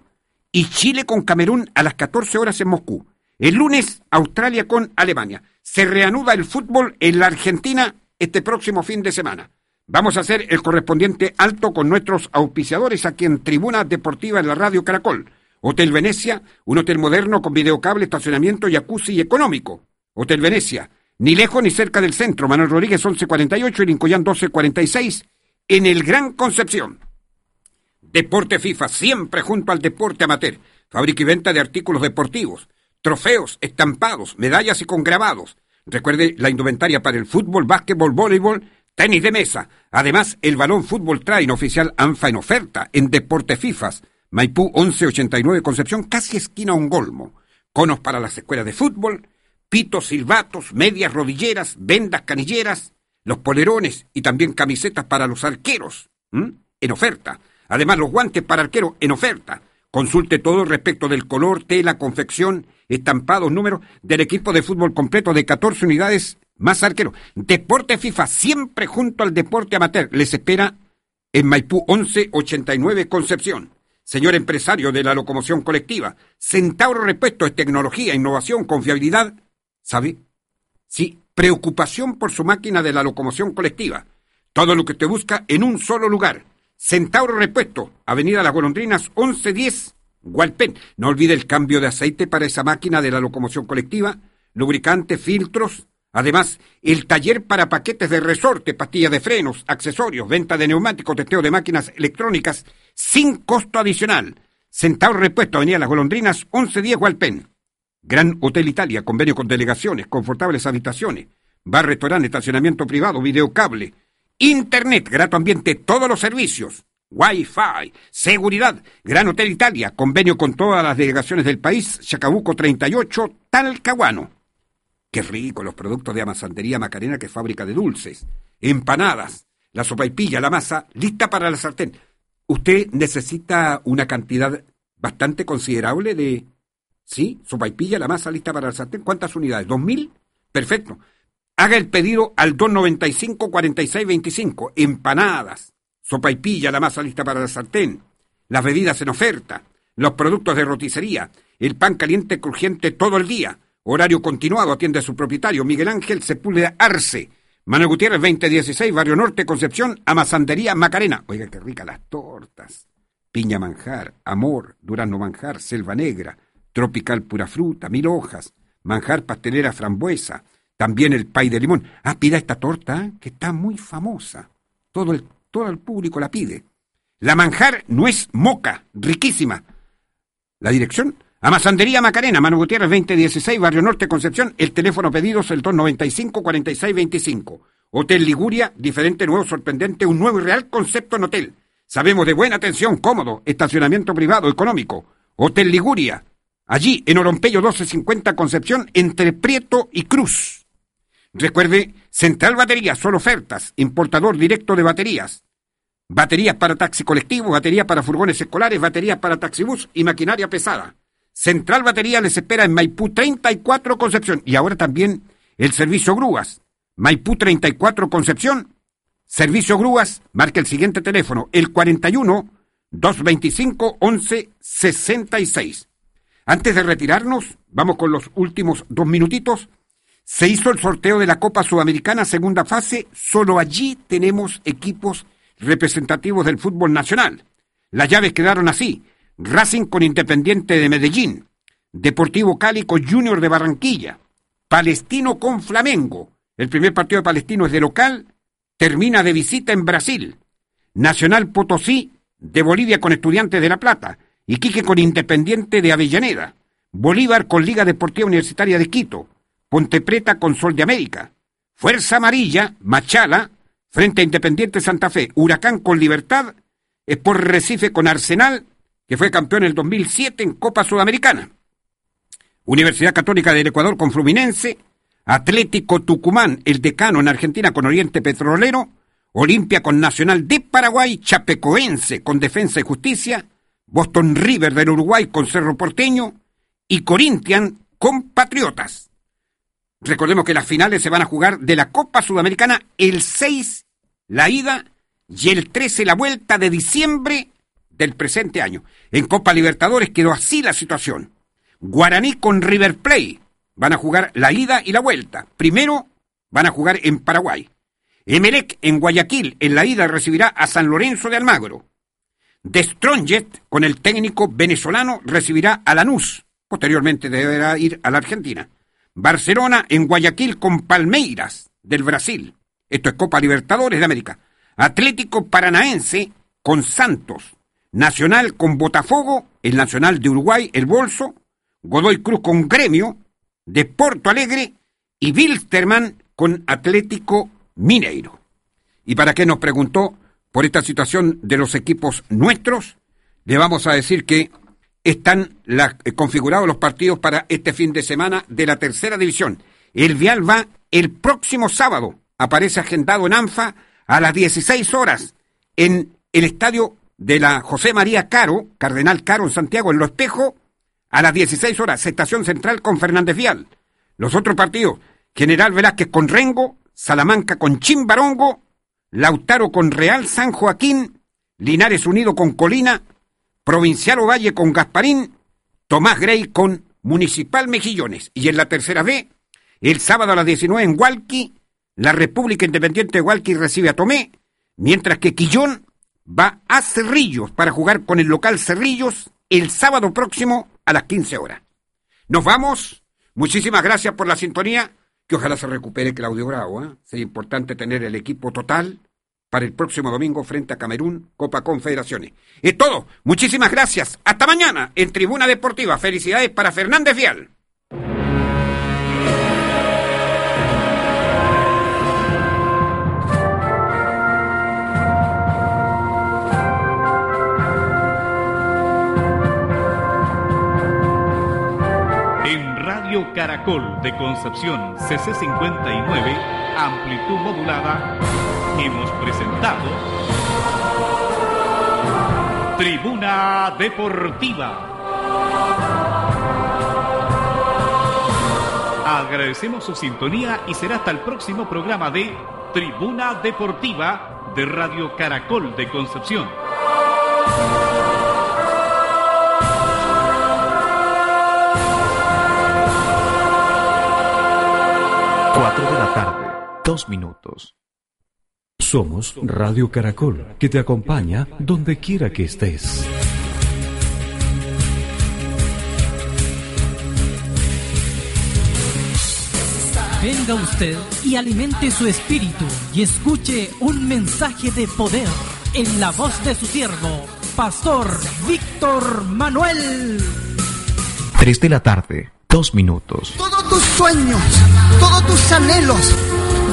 y Chile con Camerún a las 14 horas en Moscú. El lunes, Australia con Alemania. Se reanuda el fútbol en la Argentina este próximo fin de semana. Vamos a hacer el correspondiente alto con nuestros auspiciadores aquí en Tribuna Deportiva en la Radio Caracol. Hotel Venecia, un hotel moderno con videocable, estacionamiento, jacuzzi y económico. Hotel Venecia, ni lejos ni cerca del centro. Manuel Rodríguez 1148 y Lincoyán 1246 en el Gran Concepción. Deporte FIFA, siempre junto al deporte amateur. Fábrica y venta de artículos deportivos, trofeos, estampados, medallas y con grabados. Recuerde la indumentaria para el fútbol, básquetbol, voleibol, tenis de mesa. Además, el balón fútbol train oficial ANFA en oferta en Deporte FIFAs. Maipú 1189 Concepción, casi esquina Ongolmo. Conos para las escuelas de fútbol, pitos, silbatos, medias rodilleras, vendas canilleras, los polerones y también camisetas para los arqueros en oferta. Además, los guantes para arquero en oferta. Consulte todo respecto del color, tela, confección, estampados, números del equipo de fútbol completo de 14 unidades más arquero. Deporte FIFA, siempre junto al deporte amateur. Les espera en Maipú 1189 Concepción. Señor empresario de la locomoción colectiva, Centauro Repuesto es tecnología, innovación, confiabilidad. ¿Sabe? Sí, preocupación por su máquina de la locomoción colectiva. Todo lo que te busca en un solo lugar. Centauro Repuesto, Avenida Las Golondrinas 1110, Gualpén. No olvide el cambio de aceite para esa máquina de la locomoción colectiva, lubricante, filtros. Además, el taller para paquetes de resorte, pastillas de frenos, accesorios, venta de neumáticos, testeo de máquinas electrónicas, sin costo adicional. Centauro Repuesto, Avenida Las Golondrinas 1110, Gualpén. Gran Hotel Italia, convenio con delegaciones, confortables habitaciones, bar, restaurante, estacionamiento privado, videocable, internet, grato ambiente, todos los servicios, Wi-Fi, seguridad, Gran Hotel Italia, convenio con todas las delegaciones del país, Chacabuco 38, Talcahuano. Qué rico los productos de Amasantería Macarena, que fábrica de dulces, empanadas, la sopa y pilla, la masa, lista para la sartén. Usted necesita una cantidad bastante considerable de ¿Sí? Sopaipilla, la masa lista para el sartén. ¿Cuántas unidades? ¿Dos mil? Perfecto. Haga el pedido al 295-4625. Empanadas, sopaipilla, la masa lista para el sartén. Las bebidas en oferta. Los productos de roticería. El pan caliente crujiente todo el día. Horario continuado atiende a su propietario, Miguel Ángel Sepúlveda Arce. Manuel Gutiérrez 2016, Barrio Norte, Concepción, Amasandería Macarena. Oiga, qué rica las tortas. Piña manjar, amor, durazno manjar, selva negra, tropical pura fruta, mil hojas, manjar pastelera frambuesa, también el pay de limón. Ah, pida esta torta, que está muy famosa. Todo el, todo el público la pide. La manjar no es moca, riquísima. La dirección, Amasandería Macarena, Manu Gutiérrez 2016, Barrio Norte, Concepción. El teléfono pedido es el 295-4625. Hotel Liguria, diferente, nuevo, sorprendente, un nuevo y real concepto en hotel. Sabemos de buena atención, cómodo, estacionamiento privado, económico. Hotel Liguria, allí en Orompeyo 1250 Concepción, entre Prieto y Cruz. Recuerde, Central Batería, solo ofertas, importador directo de baterías. Baterías para taxi colectivo, baterías para furgones escolares, baterías para taxibús y maquinaria pesada. Central Batería les espera en Maipú 34 Concepción y ahora también el servicio grúas. Maipú 34 Concepción, servicio grúas, marca el siguiente teléfono, el 41 225 11 66. Antes de retirarnos, vamos con los últimos dos minutitos. Se hizo el sorteo de la Copa Sudamericana segunda fase. Solo allí tenemos equipos representativos del fútbol nacional. Las llaves quedaron así. Racing con Independiente de Medellín. Deportivo Cali con Junior de Barranquilla. Palestino con Flamengo. El primer partido de Palestino es de local. Termina de visita en Brasil. Nacional Potosí de Bolivia con Estudiantes de La Plata. Iquique con Independiente de Avellaneda, Bolívar con Liga Deportiva Universitaria de Quito, Ponte Preta con Sol de América, Fuerza Amarilla, Machala, frente a Independiente Santa Fe, Huracán con Libertad, por Recife con Arsenal que fue campeón en el 2007 en Copa Sudamericana. Universidad Católica del Ecuador con Fluminense, Atlético Tucumán, el decano en Argentina con Oriente Petrolero, Olimpia con Nacional de Paraguay, Chapecoense con Defensa y Justicia, Boston River del Uruguay con Cerro Porteño y Corinthians con Patriotas. Recordemos que las finales se van a jugar de la Copa Sudamericana el 6, la ida, y el 13, la vuelta de diciembre del presente año. En Copa Libertadores quedó así la situación. Guaraní con River Plate van a jugar la ida y la vuelta. Primero van a jugar en Paraguay. Emelec en Guayaquil en la ida recibirá a San Lorenzo de Almagro. De Strongest con el técnico venezolano recibirá a Lanús. Posteriormente deberá ir a la Argentina. Barcelona en Guayaquil con Palmeiras del Brasil. Esto es Copa Libertadores de América. Atlético Paranaense con Santos. Nacional con Botafogo, el Nacional de Uruguay, el Bolso. Godoy Cruz con Gremio de Porto Alegre y Wilstermann con Atlético Mineiro. ¿Y para qué nos preguntó por esta situación de los equipos nuestros? Le vamos a decir que están eh, configurados los partidos para este fin de semana de la tercera división. El Vial va el próximo sábado, aparece agendado en ANFA a las 16 horas en el estadio de la José María Caro, Cardenal Caro en Santiago, en Lo Espejo, a las 16 horas, Estación Central con Fernández Vial. Los otros partidos, General Velázquez con Rengo, Salamanca con Chimbarongo, Lautaro con Real San Joaquín, Linares Unido con Colina, Provincial Ovalle con Gasparín, Tomás Grey con Municipal Mejillones. Y en la tercera B, el sábado a las 19 en Hualqui, la República Independiente de Hualqui recibe a Tomé, mientras que Quillón va a Cerrillos para jugar con el local Cerrillos el sábado próximo a las 15 horas. Nos vamos. Muchísimas gracias por la sintonía. Que ojalá se recupere Claudio Bravo. ¿eh? Sería importante tener el equipo total para el próximo domingo frente a Camerún, Copa Confederaciones. Es todo. Muchísimas gracias. Hasta mañana en Tribuna Deportiva. Felicidades para Fernández Vial. Caracol de Concepción CC59, amplitud modulada, hemos presentado Tribuna Deportiva. Agradecemos su sintonía y será hasta el próximo programa de Tribuna Deportiva de Radio Caracol de Concepción. 4 de la tarde, dos minutos. Somos Radio Caracol, que te acompaña donde quiera que estés. Venga usted y alimente su espíritu y escuche un mensaje de poder en la voz de su siervo, Pastor Víctor Manuel. 3 de la tarde, dos minutos. Todos tus sueños, todos tus anhelos,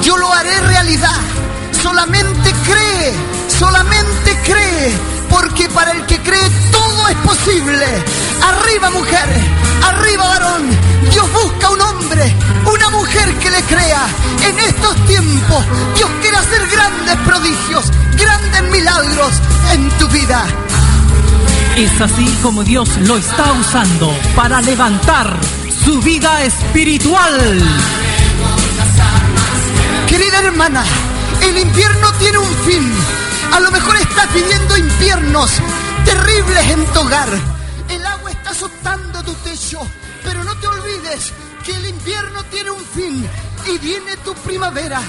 yo lo haré realidad. Solamente cree, solamente cree, porque para el que cree todo es posible. Arriba mujer, arriba varón, Dios busca un hombre, una mujer que le crea. En estos tiempos Dios quiere hacer grandes prodigios, grandes milagros en tu vida. Es así como Dios lo está usando para levantar su vida espiritual. Querida hermana, el invierno tiene un fin. A lo mejor estás viviendo inviernos terribles en tu hogar. El agua está azotando tu techo, pero no te olvides que el invierno tiene un fin y viene tu primavera.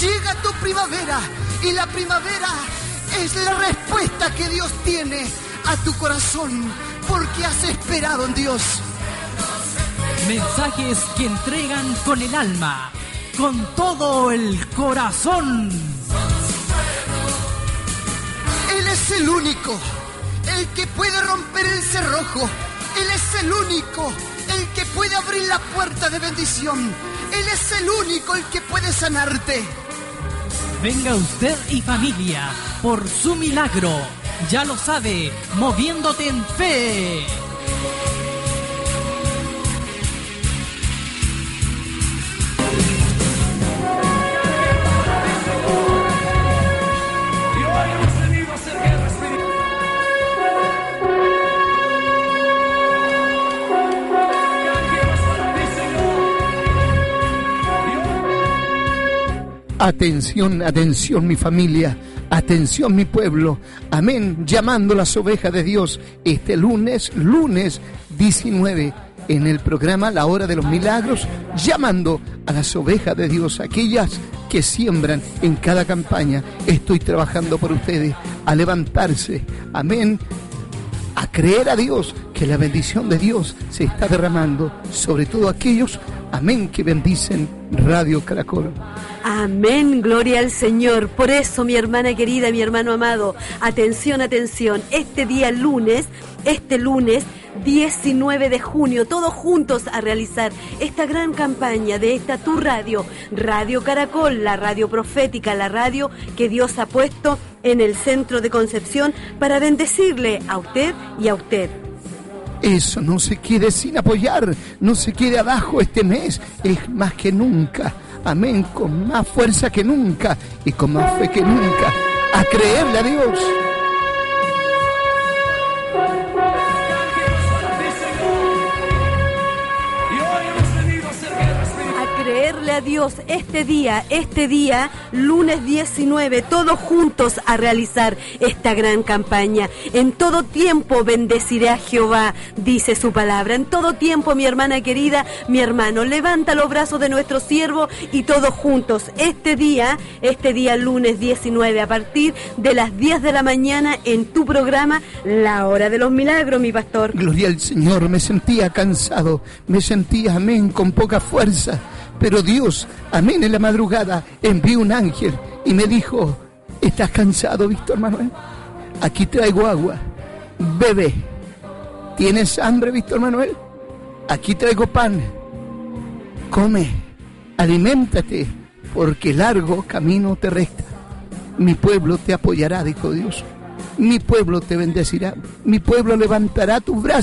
Llega tu primavera y la primavera es la respuesta que Dios tiene a tu corazón porque has esperado en Dios. Mensajes que entregan con el alma, con todo el corazón. Él es el único, el que puede romper el cerrojo. Él es el único, el que puede abrir la puerta de bendición. Él es el único, el que puede sanarte. Venga usted y familia por su milagro Ya lo sabe, moviéndote en fe. Atención, atención mi familia, atención mi pueblo, amén, llamando las ovejas de Dios este lunes, lunes 19, en el programa La Hora de los Milagros, llamando a las ovejas de Dios, aquellas que siembran en cada campaña. Estoy trabajando por ustedes, a levantarse, amén, a creer a Dios que la bendición de Dios se está derramando sobre todo aquellos, amén, que bendicen Radio Caracol. Amén, gloria al Señor. Por eso, mi hermana querida, mi hermano amado, atención, atención. Este día lunes, este lunes 19 de junio, todos juntos a realizar esta gran campaña de esta tu radio, Radio Caracol, la radio profética, la radio que Dios ha puesto en el centro de Concepción para bendecirle a usted y a usted. Eso no se quede sin apoyar, no se quede abajo este mes, es más que nunca. Amén, con más fuerza que nunca y con más fe que nunca. A creerle a Dios. A Dios este día, este día, lunes 19, todos juntos a realizar esta gran campaña. En todo tiempo bendeciré a Jehová, dice su palabra. En todo tiempo, mi hermana querida, mi hermano, levanta los brazos de nuestro siervo y todos juntos, este día, este día lunes 19, a partir de las 10 de la mañana, en tu programa, La Hora de los Milagros, mi pastor. Gloria al Señor, me sentía cansado, me sentía, amén, con poca fuerza. Pero Dios, amén, en la madrugada envió un ángel y me dijo, ¿estás cansado, Víctor Manuel? Aquí traigo agua, bebe. ¿Tienes hambre, Víctor Manuel? Aquí traigo pan. Come, aliméntate, porque largo camino te resta. Mi pueblo te apoyará, dijo Dios. Mi pueblo te bendecirá. Mi pueblo levantará tus brazos.